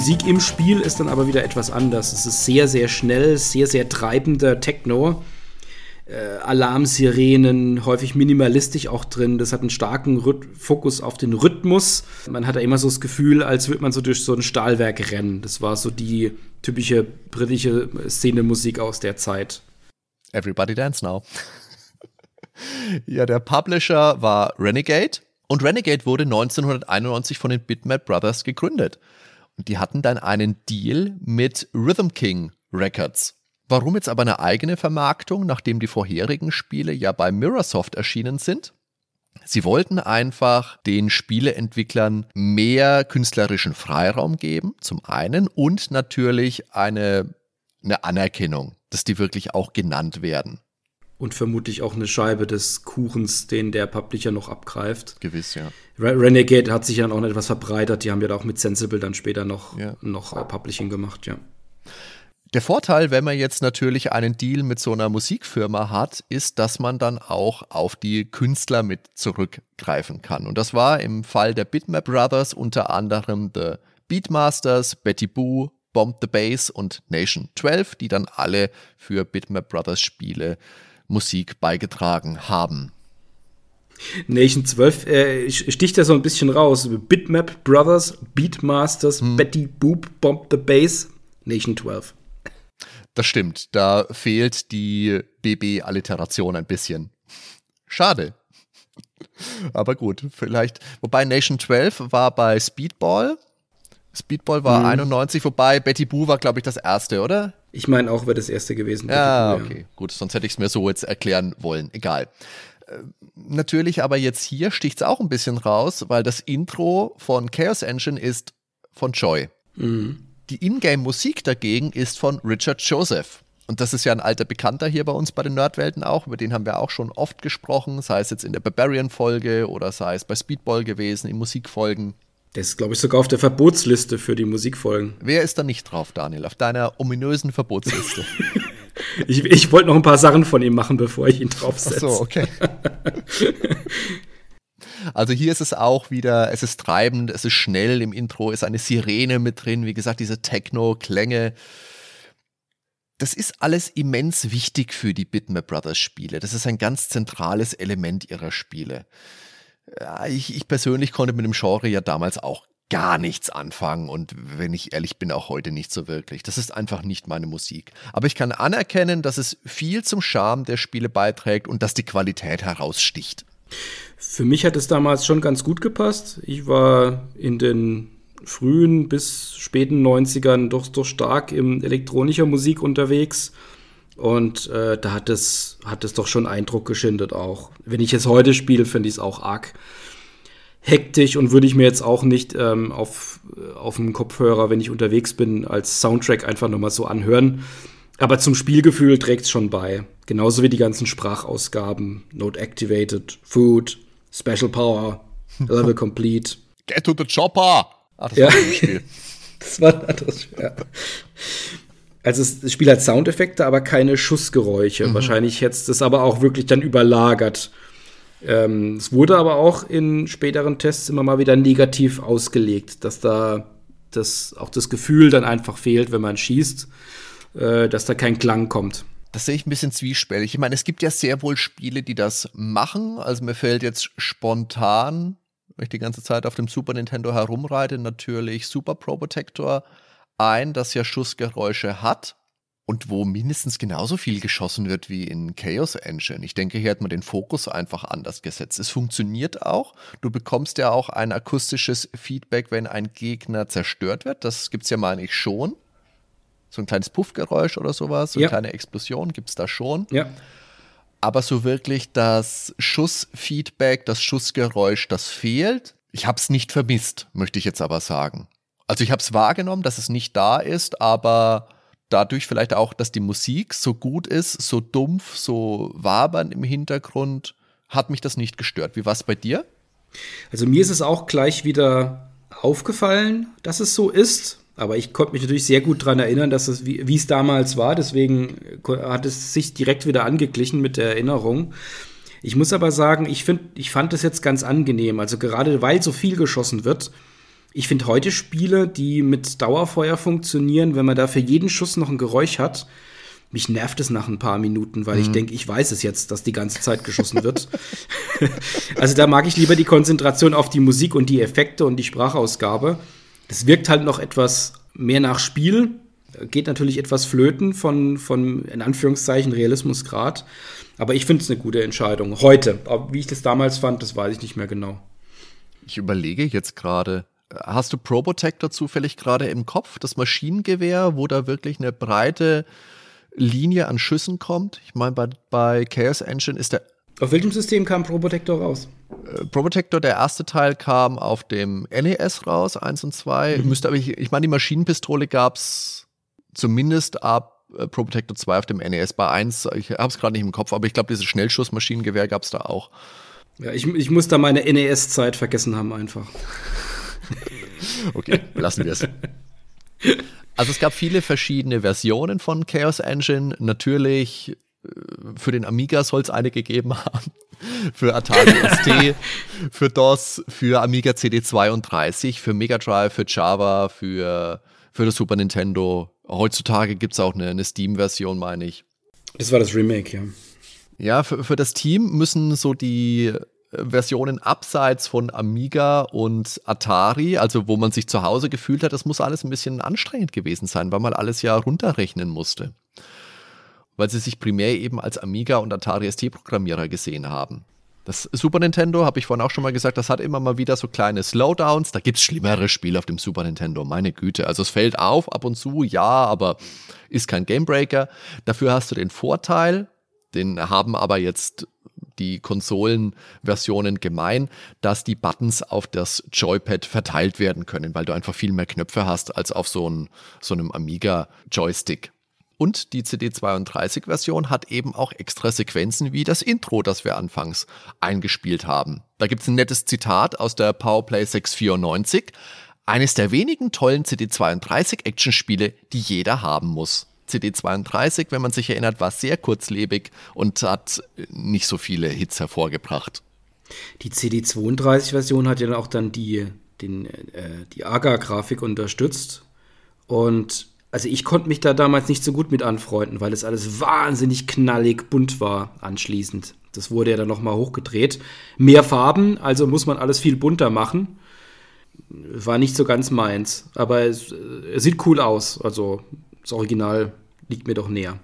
Musik im Spiel ist dann aber wieder etwas anders. Es ist sehr, sehr schnell, sehr, sehr treibender Techno. äh, Alarmsirenen, häufig minimalistisch auch drin. Das hat einen starken Rhyth Fokus auf den Rhythmus. Man hat da immer so das Gefühl, als würde man so durch so ein Stahlwerk rennen. Das war so die typische britische Szene-Musik aus der Zeit. Everybody Dance Now. ja, der Publisher war Renegade und Renegade wurde 1991 von den Bitmap Brothers gegründet. Und die hatten dann einen Deal mit Rhythm King Records. Warum jetzt aber eine eigene Vermarktung, nachdem die vorherigen Spiele ja bei Mirrorsoft erschienen sind? Sie wollten einfach den Spieleentwicklern mehr künstlerischen Freiraum geben, zum einen, und natürlich eine, eine Anerkennung, dass die wirklich auch genannt werden. Und vermutlich auch eine Scheibe des Kuchens, den der Publisher noch abgreift. Gewiss, ja. Renegade hat sich dann auch noch etwas verbreitert. Die haben ja da auch mit Sensible dann später noch, ja. noch Publishing gemacht, ja. Der Vorteil, wenn man jetzt natürlich einen Deal mit so einer Musikfirma hat, ist, dass man dann auch auf die Künstler mit zurückgreifen kann. Und das war im Fall der Bitmap Brothers unter anderem The Beatmasters, Betty Boo, Bomb the Bass und Nation 12, die dann alle für Bitmap Brothers Spiele Musik beigetragen haben. Nation 12 äh, sticht da so ein bisschen raus. Bitmap Brothers, Beatmasters, hm. Betty Boop, Bomb the Bass, Nation 12. Das stimmt, da fehlt die BB-Alliteration ein bisschen. Schade. Aber gut, vielleicht. Wobei Nation 12 war bei Speedball. Speedball war mhm. 91, wobei Betty Boo war, glaube ich, das erste, oder? Ich meine auch, wäre das erste gewesen. Ja, Boo, okay, ja. gut, sonst hätte ich es mir so jetzt erklären wollen. Egal. Äh, natürlich aber jetzt hier sticht es auch ein bisschen raus, weil das Intro von Chaos Engine ist von Joy. Mhm. Die Ingame-Musik dagegen ist von Richard Joseph. Und das ist ja ein alter Bekannter hier bei uns bei den Nerdwelten auch. Über den haben wir auch schon oft gesprochen, sei es jetzt in der Barbarian-Folge oder sei es bei Speedball gewesen, in Musikfolgen. Der ist, glaube ich, sogar auf der Verbotsliste für die Musikfolgen. Wer ist da nicht drauf, Daniel? Auf deiner ominösen Verbotsliste? ich, ich wollte noch ein paar Sachen von ihm machen, bevor ich ihn draufsetze. Ach so, okay. Also hier ist es auch wieder, es ist treibend, es ist schnell, im Intro ist eine Sirene mit drin, wie gesagt, diese Techno-Klänge. Das ist alles immens wichtig für die Bitmap Brothers Spiele. Das ist ein ganz zentrales Element ihrer Spiele. Ich, ich persönlich konnte mit dem Genre ja damals auch gar nichts anfangen und wenn ich ehrlich bin, auch heute nicht so wirklich. Das ist einfach nicht meine Musik. Aber ich kann anerkennen, dass es viel zum Charme der Spiele beiträgt und dass die Qualität heraussticht. Für mich hat es damals schon ganz gut gepasst. Ich war in den frühen bis späten 90ern doch, doch stark in elektronischer Musik unterwegs. Und äh, da hat es, hat es doch schon Eindruck geschindet auch. Wenn ich es heute spiele, finde ich es auch arg hektisch und würde ich mir jetzt auch nicht ähm, auf, auf dem Kopfhörer, wenn ich unterwegs bin, als Soundtrack einfach nochmal so anhören. Aber zum Spielgefühl trägt es schon bei. Genauso wie die ganzen Sprachausgaben. Note Activated, Food, Special Power, Level Complete. Get to the chopper! Ach, das ja. war ein Spiel. das war ein anderes Spiel. Ja. Also das Spiel hat Soundeffekte, aber keine Schussgeräusche. Mhm. Wahrscheinlich hätte es aber auch wirklich dann überlagert. Ähm, es wurde aber auch in späteren Tests immer mal wieder negativ ausgelegt, dass da das, auch das Gefühl dann einfach fehlt, wenn man schießt äh, dass da kein Klang kommt. Das sehe ich ein bisschen zwiespältig. Ich meine, es gibt ja sehr wohl Spiele, die das machen. Also mir fällt jetzt spontan, wenn ich die ganze Zeit auf dem Super Nintendo herumreite, natürlich Super Pro Protector ein, das ja Schussgeräusche hat und wo mindestens genauso viel geschossen wird wie in Chaos Engine. Ich denke, hier hat man den Fokus einfach anders gesetzt. Es funktioniert auch. Du bekommst ja auch ein akustisches Feedback, wenn ein Gegner zerstört wird. Das gibt es ja, meine ich, schon so ein kleines Puffgeräusch oder sowas, so eine ja. kleine Explosion gibt es da schon. Ja. Aber so wirklich das Schussfeedback, das Schussgeräusch, das fehlt. Ich habe es nicht vermisst, möchte ich jetzt aber sagen. Also ich habe es wahrgenommen, dass es nicht da ist, aber dadurch vielleicht auch, dass die Musik so gut ist, so dumpf, so wabernd im Hintergrund, hat mich das nicht gestört. Wie war es bei dir? Also mir ist es auch gleich wieder aufgefallen, dass es so ist. Aber ich konnte mich natürlich sehr gut daran erinnern, dass es, wie es damals war. Deswegen hat es sich direkt wieder angeglichen mit der Erinnerung. Ich muss aber sagen, ich, find, ich fand es jetzt ganz angenehm. Also gerade weil so viel geschossen wird. Ich finde heute Spiele, die mit Dauerfeuer funktionieren, wenn man da für jeden Schuss noch ein Geräusch hat, mich nervt es nach ein paar Minuten, weil mhm. ich denke, ich weiß es jetzt, dass die ganze Zeit geschossen wird. also da mag ich lieber die Konzentration auf die Musik und die Effekte und die Sprachausgabe. Das wirkt halt noch etwas mehr nach Spiel, geht natürlich etwas flöten von, von in Anführungszeichen Realismusgrad. Aber ich finde es eine gute Entscheidung. Heute. Wie ich das damals fand, das weiß ich nicht mehr genau. Ich überlege jetzt gerade, hast du Probotector zufällig gerade im Kopf, das Maschinengewehr, wo da wirklich eine breite Linie an Schüssen kommt? Ich meine, bei, bei Chaos Engine ist der. Auf welchem System kam Probotector raus? Äh, Probotector, der erste Teil kam auf dem NES raus, 1 und 2. Mhm. Müsste aber, ich, ich meine, die Maschinenpistole gab es zumindest ab äh, Probotector 2 auf dem NES. Bei 1, ich habe es gerade nicht im Kopf, aber ich glaube, dieses Schnellschussmaschinengewehr gab es da auch. Ja, ich, ich muss da meine NES-Zeit vergessen haben einfach. okay, lassen wir es. Also es gab viele verschiedene Versionen von Chaos Engine. Natürlich äh, für den Amiga soll es eine gegeben haben. Für Atari ST, für DOS, für Amiga CD32, für Mega Drive, für Java, für, für das Super Nintendo. Heutzutage gibt es auch eine, eine Steam-Version, meine ich. Das war das Remake, ja. Ja, für, für das Team müssen so die Versionen abseits von Amiga und Atari, also wo man sich zu Hause gefühlt hat, das muss alles ein bisschen anstrengend gewesen sein, weil man alles ja runterrechnen musste. Weil sie sich primär eben als Amiga und Atari ST-Programmierer gesehen haben. Das Super Nintendo, habe ich vorhin auch schon mal gesagt, das hat immer mal wieder so kleine Slowdowns. Da gibt es schlimmere Spiele auf dem Super Nintendo, meine Güte. Also es fällt auf ab und zu, ja, aber ist kein Gamebreaker. Dafür hast du den Vorteil, den haben aber jetzt die Konsolenversionen gemein, dass die Buttons auf das Joypad verteilt werden können, weil du einfach viel mehr Knöpfe hast als auf so, ein, so einem Amiga-Joystick. Und die CD32-Version hat eben auch extra Sequenzen wie das Intro, das wir anfangs eingespielt haben. Da gibt es ein nettes Zitat aus der Powerplay 694. Eines der wenigen tollen CD32-Actionspiele, die jeder haben muss. CD32, wenn man sich erinnert, war sehr kurzlebig und hat nicht so viele Hits hervorgebracht. Die CD32-Version hat ja auch dann die, den, äh, die AGA-Grafik unterstützt. Und also ich konnte mich da damals nicht so gut mit anfreunden, weil es alles wahnsinnig knallig bunt war anschließend. Das wurde ja dann nochmal hochgedreht. Mehr Farben, also muss man alles viel bunter machen. War nicht so ganz meins, aber es, es sieht cool aus. Also das Original liegt mir doch näher.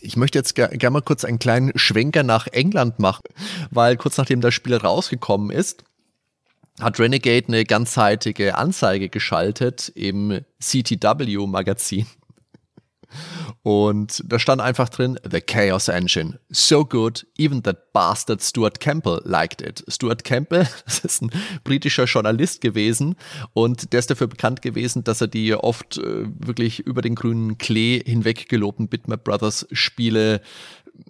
Ich möchte jetzt gerne ger mal kurz einen kleinen Schwenker nach England machen, weil kurz nachdem das Spiel rausgekommen ist, hat Renegade eine ganzseitige Anzeige geschaltet im CTW-Magazin. Und da stand einfach drin, The Chaos Engine. So good, even that bastard Stuart Campbell liked it. Stuart Campbell, das ist ein britischer Journalist gewesen und der ist dafür bekannt gewesen, dass er die oft äh, wirklich über den grünen Klee hinweg gelobten Bitmap Brothers Spiele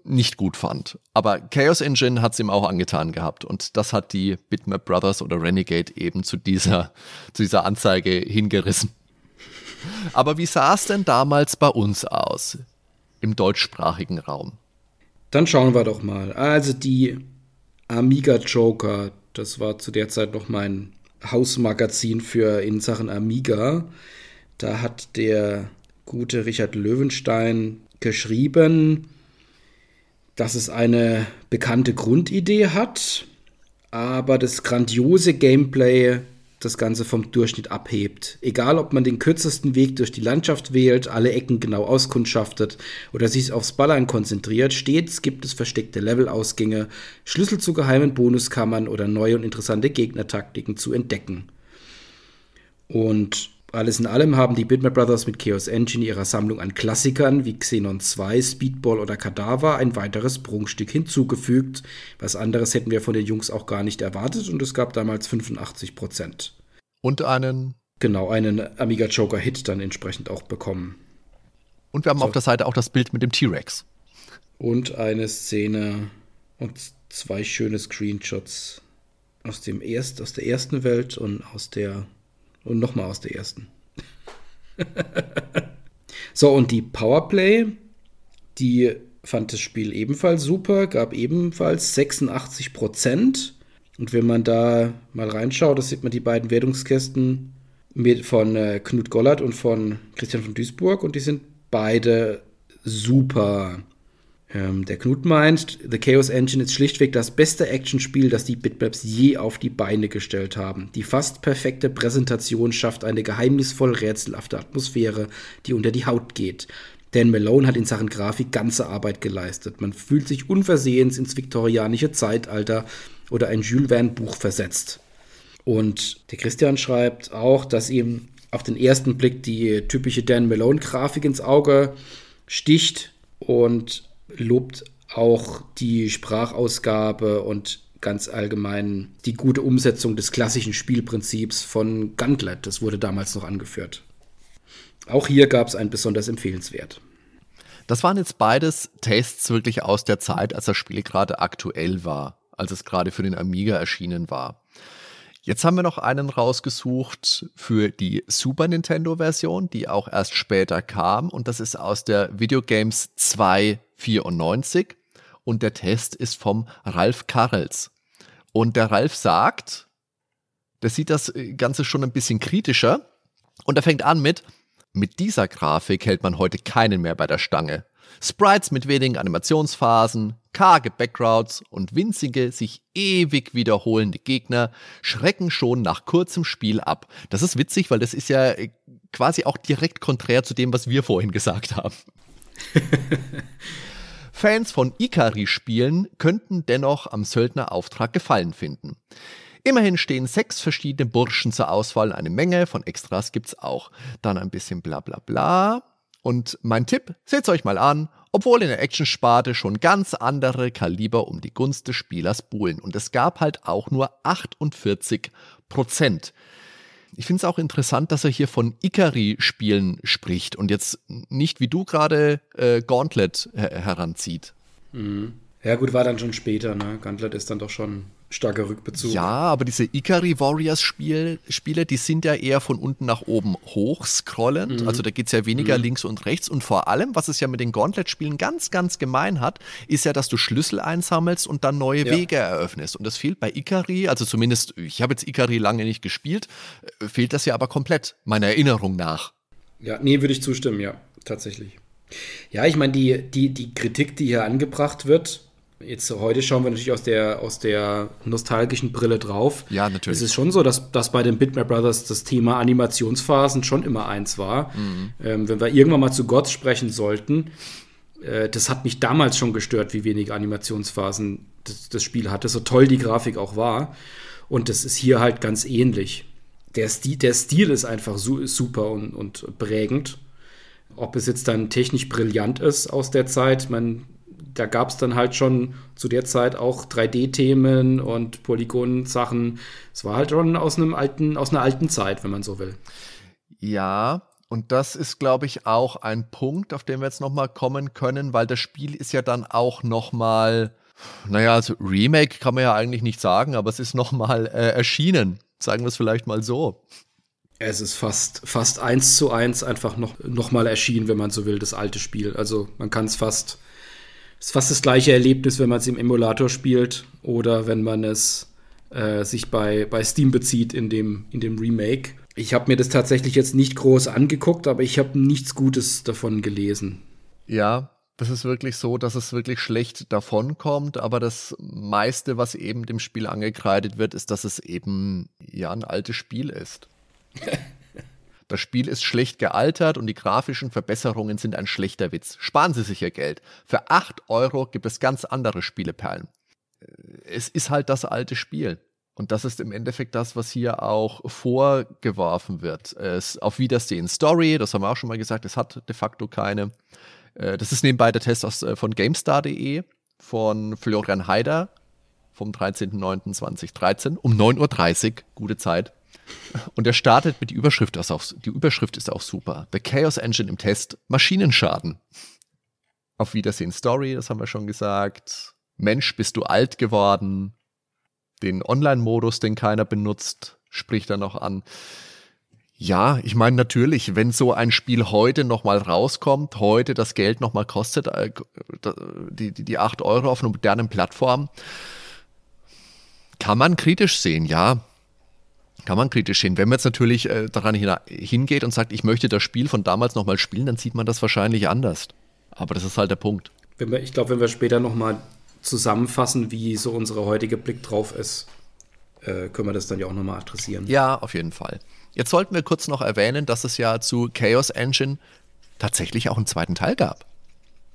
nicht gut fand. Aber Chaos Engine hat es ihm auch angetan gehabt und das hat die Bitmap Brothers oder Renegade eben zu dieser, zu dieser Anzeige hingerissen. Aber wie sah es denn damals bei uns aus? Im deutschsprachigen Raum? Dann schauen wir doch mal. Also die Amiga Joker, das war zu der Zeit noch mein Hausmagazin für in Sachen Amiga. Da hat der gute Richard Löwenstein geschrieben, dass es eine bekannte Grundidee hat, aber das grandiose Gameplay das Ganze vom Durchschnitt abhebt. Egal, ob man den kürzesten Weg durch die Landschaft wählt, alle Ecken genau auskundschaftet oder sich aufs Ballern konzentriert, stets gibt es versteckte Levelausgänge, Schlüssel zu geheimen Bonuskammern oder neue und interessante Gegnertaktiken zu entdecken. Und alles in allem haben die Bitmap Brothers mit Chaos Engine ihrer Sammlung an Klassikern wie Xenon 2, Speedball oder Cadaver ein weiteres Prunkstück hinzugefügt. Was anderes hätten wir von den Jungs auch gar nicht erwartet und es gab damals 85 Prozent. Und einen. Genau, einen Amiga Joker Hit dann entsprechend auch bekommen. Und wir haben so. auf der Seite auch das Bild mit dem T-Rex. Und eine Szene und zwei schöne Screenshots aus, dem erst, aus der ersten Welt und aus der und nochmal aus der ersten. so, und die Powerplay, die fand das Spiel ebenfalls super, gab ebenfalls 86 Prozent. Und wenn man da mal reinschaut, da sieht man die beiden Wertungskästen mit, von äh, Knut Gollert und von Christian von Duisburg und die sind beide super. Ähm, der Knut meint, The Chaos Engine ist schlichtweg das beste Actionspiel, das die Bitmaps je auf die Beine gestellt haben. Die fast perfekte Präsentation schafft eine geheimnisvoll rätselhafte Atmosphäre, die unter die Haut geht. Dan Malone hat in Sachen Grafik ganze Arbeit geleistet. Man fühlt sich unversehens ins viktorianische Zeitalter oder ein Jules Verne Buch versetzt. Und der Christian schreibt auch, dass ihm auf den ersten Blick die typische Dan Malone Grafik ins Auge sticht und lobt auch die Sprachausgabe und ganz allgemein die gute Umsetzung des klassischen Spielprinzips von Gauntlet. Das wurde damals noch angeführt. Auch hier gab es ein besonders empfehlenswert. Das waren jetzt beides Tests wirklich aus der Zeit, als das Spiel gerade aktuell war, als es gerade für den Amiga erschienen war. Jetzt haben wir noch einen rausgesucht für die Super Nintendo-Version, die auch erst später kam. Und das ist aus der Videogames 294. Und der Test ist vom Ralf Karels. Und der Ralf sagt, der sieht das Ganze schon ein bisschen kritischer. Und er fängt an mit, mit dieser Grafik hält man heute keinen mehr bei der Stange. Sprites mit wenigen Animationsphasen, karge Backgrounds und winzige, sich ewig wiederholende Gegner schrecken schon nach kurzem Spiel ab. Das ist witzig, weil das ist ja äh, quasi auch direkt konträr zu dem, was wir vorhin gesagt haben. Fans von Ikari-Spielen könnten dennoch am Söldnerauftrag Gefallen finden. Immerhin stehen sechs verschiedene Burschen zur Auswahl, eine Menge von Extras gibt's auch. Dann ein bisschen bla bla bla. Und mein Tipp, seht's euch mal an, obwohl in der Action-Sparte schon ganz andere Kaliber um die Gunst des Spielers buhlen. Und es gab halt auch nur 48 Prozent. Ich finde es auch interessant, dass er hier von Ikari-Spielen spricht und jetzt nicht wie du gerade äh, Gauntlet her heranzieht. Mhm. Ja, gut, war dann schon später, ne? Gauntlet ist dann doch schon starker Rückbezug. Ja, aber diese Ikari Warriors Spiel, Spiele, die sind ja eher von unten nach oben hochscrollend. Mhm. Also da geht es ja weniger mhm. links und rechts. Und vor allem, was es ja mit den Gauntlet-Spielen ganz, ganz gemein hat, ist ja, dass du Schlüssel einsammelst und dann neue ja. Wege eröffnest. Und das fehlt bei Ikari, also zumindest, ich habe jetzt Ikari lange nicht gespielt, äh, fehlt das ja aber komplett, meiner Erinnerung nach. Ja, nee, würde ich zustimmen, ja, tatsächlich. Ja, ich meine, die, die, die Kritik, die hier angebracht wird, Jetzt heute schauen wir natürlich aus der, aus der nostalgischen Brille drauf. Ja, natürlich. Es ist schon so, dass, dass bei den Bitmap Brothers das Thema Animationsphasen schon immer eins war. Mhm. Ähm, wenn wir irgendwann mal zu Gott sprechen sollten, äh, das hat mich damals schon gestört, wie wenige Animationsphasen das, das, Spiel hatte, so toll die Grafik auch war. Und das ist hier halt ganz ähnlich. Der Stil, der Stil ist einfach su super und, und prägend. Ob es jetzt dann technisch brillant ist aus der Zeit, man da gab es dann halt schon zu der Zeit auch 3D-Themen und Polygon-Sachen. Es war halt schon aus einem alten, aus einer alten Zeit, wenn man so will. Ja, und das ist, glaube ich, auch ein Punkt, auf den wir jetzt nochmal kommen können, weil das Spiel ist ja dann auch nochmal, naja, also Remake kann man ja eigentlich nicht sagen, aber es ist nochmal äh, erschienen. Sagen wir es vielleicht mal so. Es ist fast, fast eins zu eins einfach noch, noch mal erschienen, wenn man so will, das alte Spiel. Also man kann es fast ist fast das gleiche Erlebnis, wenn man es im Emulator spielt oder wenn man es äh, sich bei, bei Steam bezieht in dem, in dem Remake. Ich habe mir das tatsächlich jetzt nicht groß angeguckt, aber ich habe nichts Gutes davon gelesen. Ja, das ist wirklich so, dass es wirklich schlecht davonkommt, aber das meiste, was eben dem Spiel angekreidet wird, ist, dass es eben ja ein altes Spiel ist. Das Spiel ist schlecht gealtert und die grafischen Verbesserungen sind ein schlechter Witz. Sparen Sie sich Ihr Geld. Für 8 Euro gibt es ganz andere Spieleperlen. Äh, es ist halt das alte Spiel. Und das ist im Endeffekt das, was hier auch vorgeworfen wird. Es auf Wiedersehen Story, das haben wir auch schon mal gesagt, es hat de facto keine. Äh, das ist nebenbei der Test aus, äh, von GameStar.de von Florian Haider vom 13.09.2013 um 9.30 Uhr, gute Zeit. Und er startet mit die Überschrift, das auch, die Überschrift ist auch super. The Chaos Engine im Test, Maschinenschaden. Auf Wiedersehen Story, das haben wir schon gesagt. Mensch, bist du alt geworden. Den Online-Modus, den keiner benutzt, spricht er noch an. Ja, ich meine natürlich, wenn so ein Spiel heute nochmal rauskommt, heute das Geld nochmal kostet, äh, die, die, die 8 Euro auf einer modernen Plattform, kann man kritisch sehen, ja. Kann man kritisch sehen. Wenn man jetzt natürlich äh, daran hingeht und sagt, ich möchte das Spiel von damals nochmal spielen, dann sieht man das wahrscheinlich anders. Aber das ist halt der Punkt. Wir, ich glaube, wenn wir später nochmal zusammenfassen, wie so unsere heutige Blick drauf ist, äh, können wir das dann ja auch nochmal adressieren. Ja, auf jeden Fall. Jetzt sollten wir kurz noch erwähnen, dass es ja zu Chaos Engine tatsächlich auch einen zweiten Teil gab.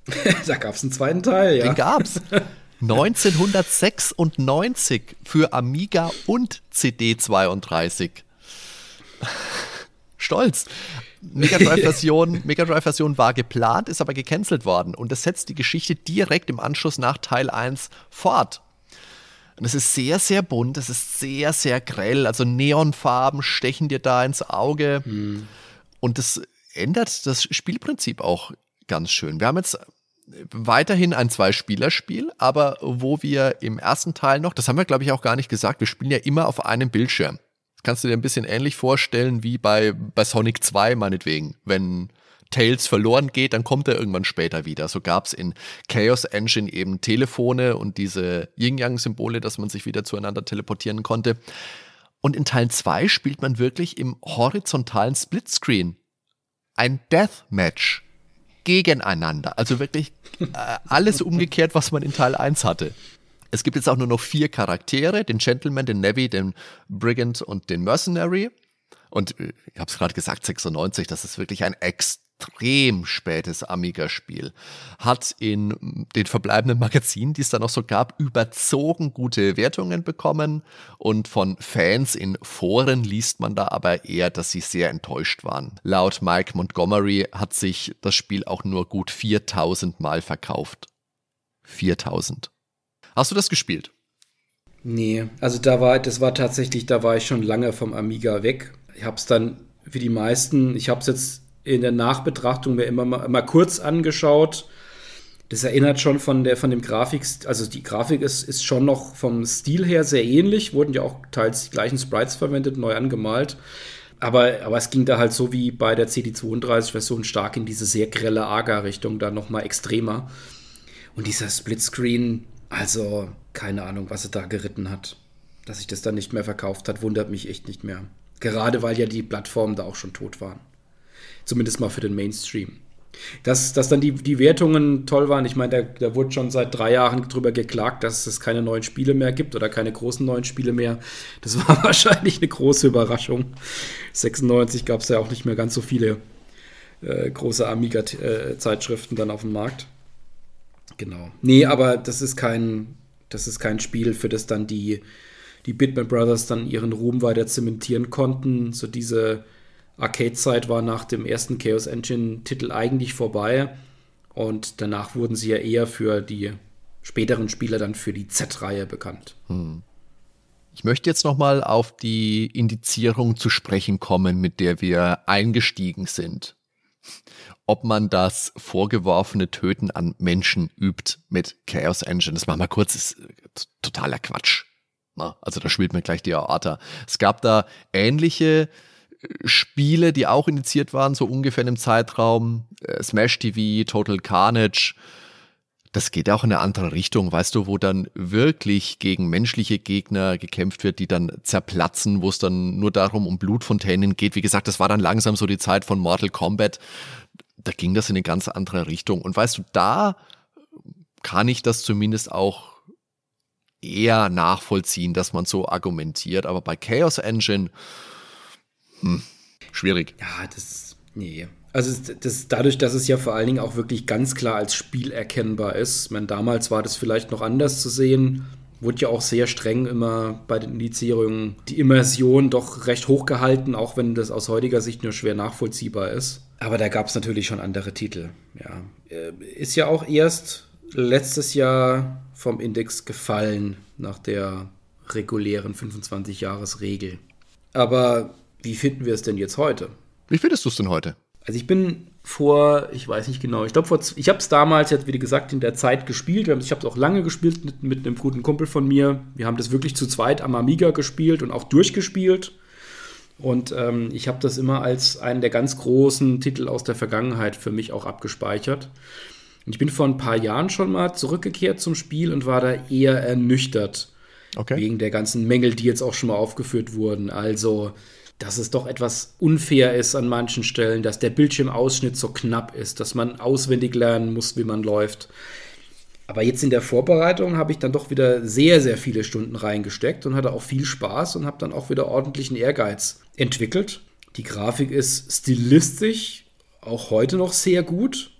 da gab es einen zweiten Teil, ja. Den gab's. 1996 für Amiga und CD32. Stolz. Mega Drive-Version Mega Drive -Version war geplant, ist aber gecancelt worden. Und das setzt die Geschichte direkt im Anschluss nach Teil 1 fort. Und es ist sehr, sehr bunt, es ist sehr, sehr grell. Also Neonfarben stechen dir da ins Auge. Hm. Und das ändert das Spielprinzip auch ganz schön. Wir haben jetzt weiterhin ein Zwei-Spieler-Spiel, aber wo wir im ersten Teil noch, das haben wir glaube ich auch gar nicht gesagt, wir spielen ja immer auf einem Bildschirm. Das kannst du dir ein bisschen ähnlich vorstellen wie bei, bei Sonic 2 meinetwegen. Wenn Tails verloren geht, dann kommt er irgendwann später wieder. So gab es in Chaos Engine eben Telefone und diese Yin-Yang-Symbole, dass man sich wieder zueinander teleportieren konnte. Und in Teil 2 spielt man wirklich im horizontalen Splitscreen. Ein Deathmatch gegeneinander. Also wirklich äh, alles umgekehrt, was man in Teil 1 hatte. Es gibt jetzt auch nur noch vier Charaktere, den Gentleman, den Navy, den Brigand und den Mercenary. Und äh, ich habe es gerade gesagt, 96, das ist wirklich ein extrem extrem spätes Amiga-Spiel. Hat in den verbleibenden Magazinen, die es da noch so gab, überzogen gute Wertungen bekommen. Und von Fans in Foren liest man da aber eher, dass sie sehr enttäuscht waren. Laut Mike Montgomery hat sich das Spiel auch nur gut 4000 Mal verkauft. 4000. Hast du das gespielt? Nee, also da war, das war tatsächlich, da war ich schon lange vom Amiga weg. Ich habe es dann, wie die meisten, ich habe es jetzt in der Nachbetrachtung mir immer mal, mal kurz angeschaut. Das erinnert schon von der von dem Grafik, also die Grafik ist, ist schon noch vom Stil her sehr ähnlich, wurden ja auch teils die gleichen Sprites verwendet, neu angemalt. Aber, aber es ging da halt so wie bei der CD32-Version stark in diese sehr grelle Aga-Richtung, da nochmal extremer. Und dieser Splitscreen, also keine Ahnung, was er da geritten hat. Dass sich das dann nicht mehr verkauft hat, wundert mich echt nicht mehr. Gerade weil ja die Plattformen da auch schon tot waren. Zumindest mal für den Mainstream. Dass, dass dann die, die Wertungen toll waren, ich meine, da, da wurde schon seit drei Jahren drüber geklagt, dass es keine neuen Spiele mehr gibt oder keine großen neuen Spiele mehr. Das war wahrscheinlich eine große Überraschung. 96 gab es ja auch nicht mehr ganz so viele äh, große Amiga-Zeitschriften dann auf dem Markt. Genau. Nee, aber das ist kein, das ist kein Spiel, für das dann die, die Bitman Brothers dann ihren Ruhm weiter zementieren konnten. So diese Arcade-Zeit war nach dem ersten Chaos Engine-Titel eigentlich vorbei. Und danach wurden sie ja eher für die späteren Spieler dann für die Z-Reihe bekannt. Hm. Ich möchte jetzt nochmal auf die Indizierung zu sprechen kommen, mit der wir eingestiegen sind. Ob man das vorgeworfene Töten an Menschen übt mit Chaos Engine, das machen wir kurz, ist totaler Quatsch. Also da spielt man gleich die Aorta. Es gab da ähnliche Spiele, die auch initiiert waren, so ungefähr im Zeitraum. Äh, Smash TV, Total Carnage. Das geht auch in eine andere Richtung, weißt du, wo dann wirklich gegen menschliche Gegner gekämpft wird, die dann zerplatzen, wo es dann nur darum um Blutfontänen geht. Wie gesagt, das war dann langsam so die Zeit von Mortal Kombat. Da ging das in eine ganz andere Richtung. Und weißt du, da kann ich das zumindest auch eher nachvollziehen, dass man so argumentiert. Aber bei Chaos Engine, hm, schwierig. Ja, das, nee. Also das, dadurch, dass es ja vor allen Dingen auch wirklich ganz klar als Spiel erkennbar ist. Ich meine, damals war das vielleicht noch anders zu sehen. Wurde ja auch sehr streng immer bei den Indizierungen die Immersion doch recht hoch gehalten, auch wenn das aus heutiger Sicht nur schwer nachvollziehbar ist. Aber da gab es natürlich schon andere Titel. Ja. Äh, ist ja auch erst letztes Jahr vom Index gefallen nach der regulären 25-Jahres-Regel. Aber wie finden wir es denn jetzt heute? Wie findest du es denn heute? Also ich bin vor, ich weiß nicht genau, ich glaube, ich habe es damals jetzt, wie gesagt, in der Zeit gespielt. Ich habe es auch lange gespielt mit, mit einem guten Kumpel von mir. Wir haben das wirklich zu zweit am Amiga gespielt und auch durchgespielt. Und ähm, ich habe das immer als einen der ganz großen Titel aus der Vergangenheit für mich auch abgespeichert. Und ich bin vor ein paar Jahren schon mal zurückgekehrt zum Spiel und war da eher ernüchtert. Okay. Wegen der ganzen Mängel, die jetzt auch schon mal aufgeführt wurden. Also dass es doch etwas unfair ist an manchen Stellen, dass der Bildschirmausschnitt so knapp ist, dass man auswendig lernen muss, wie man läuft. Aber jetzt in der Vorbereitung habe ich dann doch wieder sehr, sehr viele Stunden reingesteckt und hatte auch viel Spaß und habe dann auch wieder ordentlichen Ehrgeiz entwickelt. Die Grafik ist stilistisch auch heute noch sehr gut,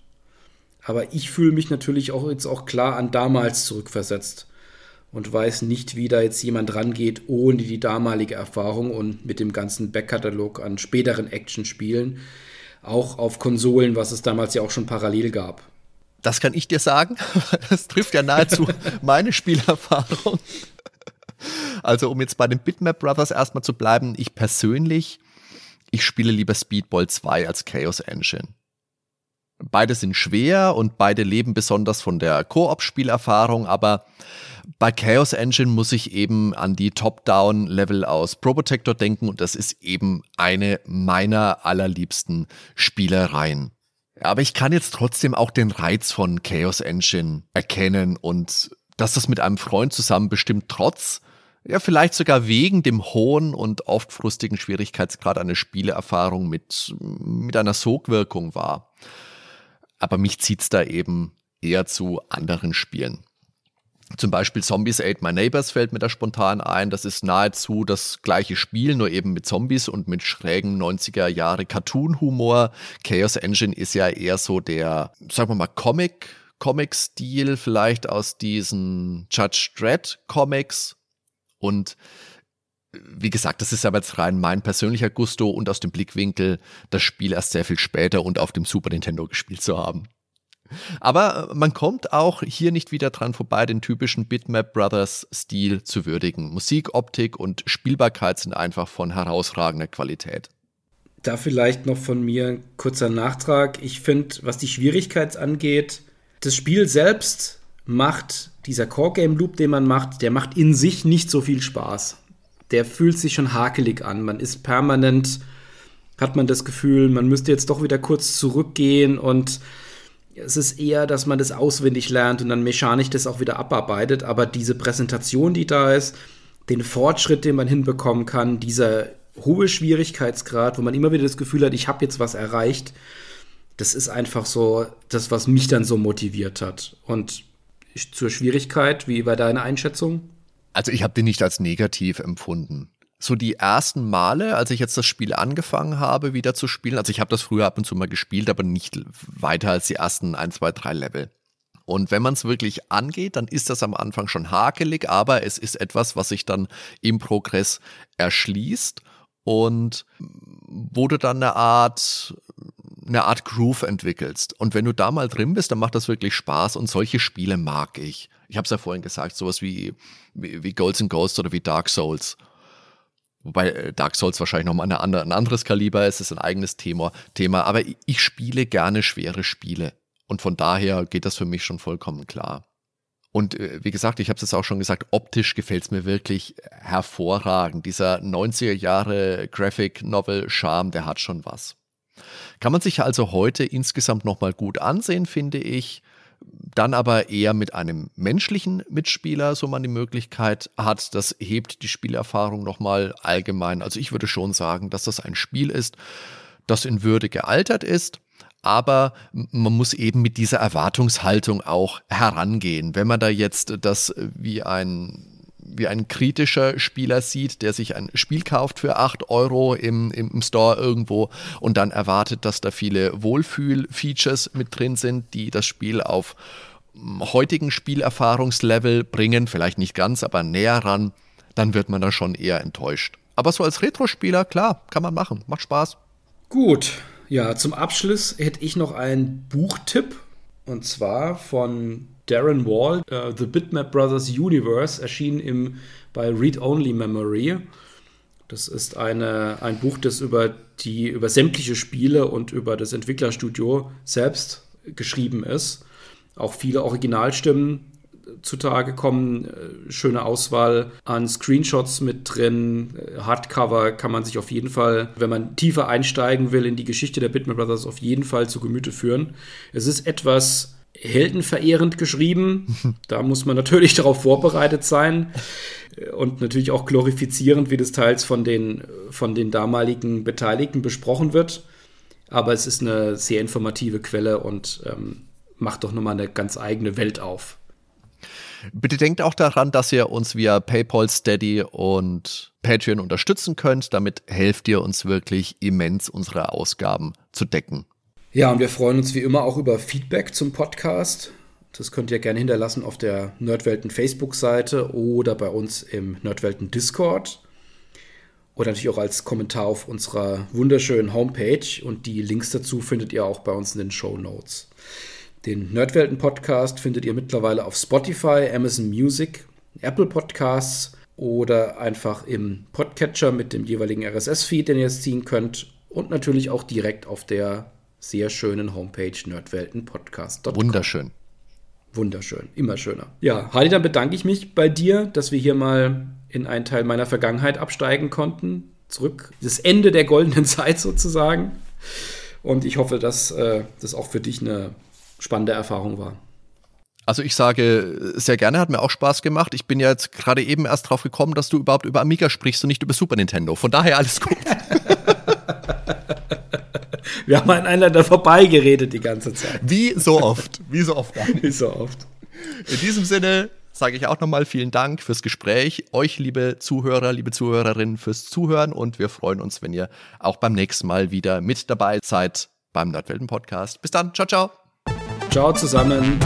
aber ich fühle mich natürlich auch jetzt auch klar an damals zurückversetzt und weiß nicht, wie da jetzt jemand rangeht ohne die damalige Erfahrung und mit dem ganzen Backkatalog an späteren Actionspielen, auch auf Konsolen, was es damals ja auch schon parallel gab. Das kann ich dir sagen. Das trifft ja nahezu meine Spielerfahrung. Also, um jetzt bei den Bitmap Brothers erstmal zu bleiben, ich persönlich, ich spiele lieber Speedball 2 als Chaos Engine. Beide sind schwer und beide leben besonders von der Koop-Spielerfahrung, aber bei Chaos Engine muss ich eben an die Top-Down-Level aus Pro Protector denken und das ist eben eine meiner allerliebsten Spielereien. Aber ich kann jetzt trotzdem auch den Reiz von Chaos Engine erkennen und dass das mit einem Freund zusammen bestimmt trotz, ja vielleicht sogar wegen dem hohen und oft frustigen Schwierigkeitsgrad eine Spieleerfahrung mit, mit einer Sogwirkung war. Aber mich zieht's da eben eher zu anderen Spielen. Zum Beispiel Zombies Ate My Neighbors fällt mir da spontan ein. Das ist nahezu das gleiche Spiel, nur eben mit Zombies und mit schrägen 90er Jahre Cartoon-Humor. Chaos Engine ist ja eher so der, sagen wir mal, Comic, Comic-Stil vielleicht aus diesen Judge Dredd Comics. Und wie gesagt, das ist aber jetzt rein mein persönlicher Gusto und aus dem Blickwinkel, das Spiel erst sehr viel später und auf dem Super Nintendo gespielt zu haben. Aber äh, man kommt auch hier nicht wieder dran vorbei, den typischen Bitmap Brothers Stil zu würdigen. Musik, Optik und Spielbarkeit sind einfach von herausragender Qualität. Da vielleicht noch von mir ein kurzer Nachtrag. Ich finde, was die Schwierigkeit angeht, das Spiel selbst macht, dieser Core-Game-Loop, den man macht, der macht in sich nicht so viel Spaß. Der fühlt sich schon hakelig an. Man ist permanent, hat man das Gefühl, man müsste jetzt doch wieder kurz zurückgehen und es ist eher, dass man das auswendig lernt und dann mechanisch das auch wieder abarbeitet. Aber diese Präsentation, die da ist, den Fortschritt, den man hinbekommen kann, dieser hohe Schwierigkeitsgrad, wo man immer wieder das Gefühl hat, ich habe jetzt was erreicht, das ist einfach so das, was mich dann so motiviert hat. Und zur Schwierigkeit, wie war deine Einschätzung? Also ich habe den nicht als negativ empfunden so die ersten Male, als ich jetzt das Spiel angefangen habe, wieder zu spielen, also ich habe das früher ab und zu mal gespielt, aber nicht weiter als die ersten ein, zwei, drei Level. Und wenn man es wirklich angeht, dann ist das am Anfang schon hakelig, aber es ist etwas, was sich dann im Progress erschließt und wo du dann eine Art eine Art Groove entwickelst. Und wenn du da mal drin bist, dann macht das wirklich Spaß und solche Spiele mag ich. Ich habe es ja vorhin gesagt, sowas wie, wie, Golds and Ghosts oder wie Dark Souls. Wobei äh, Dark Souls wahrscheinlich nochmal eine andere, ein anderes Kaliber ist, ist ein eigenes Thema. Thema. Aber ich spiele gerne schwere Spiele. Und von daher geht das für mich schon vollkommen klar. Und äh, wie gesagt, ich habe es jetzt auch schon gesagt, optisch gefällt es mir wirklich hervorragend. Dieser 90er Jahre Graphic Novel Charme, der hat schon was. Kann man sich also heute insgesamt nochmal gut ansehen, finde ich dann aber eher mit einem menschlichen Mitspieler, so man die Möglichkeit hat. Das hebt die Spielerfahrung nochmal allgemein. Also ich würde schon sagen, dass das ein Spiel ist, das in Würde gealtert ist. Aber man muss eben mit dieser Erwartungshaltung auch herangehen. Wenn man da jetzt das wie ein wie ein kritischer Spieler sieht, der sich ein Spiel kauft für 8 Euro im, im Store irgendwo und dann erwartet, dass da viele Wohlfühl-Features mit drin sind, die das Spiel auf heutigen Spielerfahrungslevel bringen, vielleicht nicht ganz, aber näher ran, dann wird man da schon eher enttäuscht. Aber so als Retro-Spieler, klar, kann man machen, macht Spaß. Gut, ja, zum Abschluss hätte ich noch einen Buchtipp und zwar von Darren Wall, uh, The Bitmap Brothers Universe, erschien im, bei Read Only Memory. Das ist eine, ein Buch, das über, die, über sämtliche Spiele und über das Entwicklerstudio selbst geschrieben ist. Auch viele Originalstimmen zutage kommen. Äh, schöne Auswahl an Screenshots mit drin. Äh, Hardcover kann man sich auf jeden Fall, wenn man tiefer einsteigen will in die Geschichte der Bitmap Brothers, auf jeden Fall zu Gemüte führen. Es ist etwas heldenverehrend geschrieben. Da muss man natürlich darauf vorbereitet sein und natürlich auch glorifizierend, wie das teils von den, von den damaligen Beteiligten besprochen wird. Aber es ist eine sehr informative Quelle und ähm, macht doch nochmal eine ganz eigene Welt auf. Bitte denkt auch daran, dass ihr uns via PayPal, Steady und Patreon unterstützen könnt. Damit helft ihr uns wirklich immens, unsere Ausgaben zu decken. Ja, und wir freuen uns wie immer auch über Feedback zum Podcast. Das könnt ihr gerne hinterlassen auf der Nerdwelten Facebook-Seite oder bei uns im Nerdwelten Discord. Oder natürlich auch als Kommentar auf unserer wunderschönen Homepage. Und die Links dazu findet ihr auch bei uns in den Show Notes. Den Nerdwelten-Podcast findet ihr mittlerweile auf Spotify, Amazon Music, Apple Podcasts oder einfach im Podcatcher mit dem jeweiligen RSS-Feed, den ihr jetzt ziehen könnt. Und natürlich auch direkt auf der sehr schönen Homepage nerdweltenpodcast.com. Wunderschön. Wunderschön, immer schöner. Ja, Heidi, dann bedanke ich mich bei dir, dass wir hier mal in einen Teil meiner Vergangenheit absteigen konnten. Zurück, das Ende der goldenen Zeit sozusagen. Und ich hoffe, dass äh, das auch für dich eine spannende Erfahrung war. Also ich sage sehr gerne, hat mir auch Spaß gemacht. Ich bin ja jetzt gerade eben erst drauf gekommen, dass du überhaupt über Amiga sprichst und nicht über Super Nintendo. Von daher alles gut. Wir haben aneinander vorbeigeredet die ganze Zeit. Wie so oft. Wie so oft. Wie so oft. In diesem Sinne sage ich auch nochmal vielen Dank fürs Gespräch. Euch, liebe Zuhörer, liebe Zuhörerinnen, fürs Zuhören. Und wir freuen uns, wenn ihr auch beim nächsten Mal wieder mit dabei seid beim Nordwelten Podcast. Bis dann. Ciao, ciao. Ciao zusammen.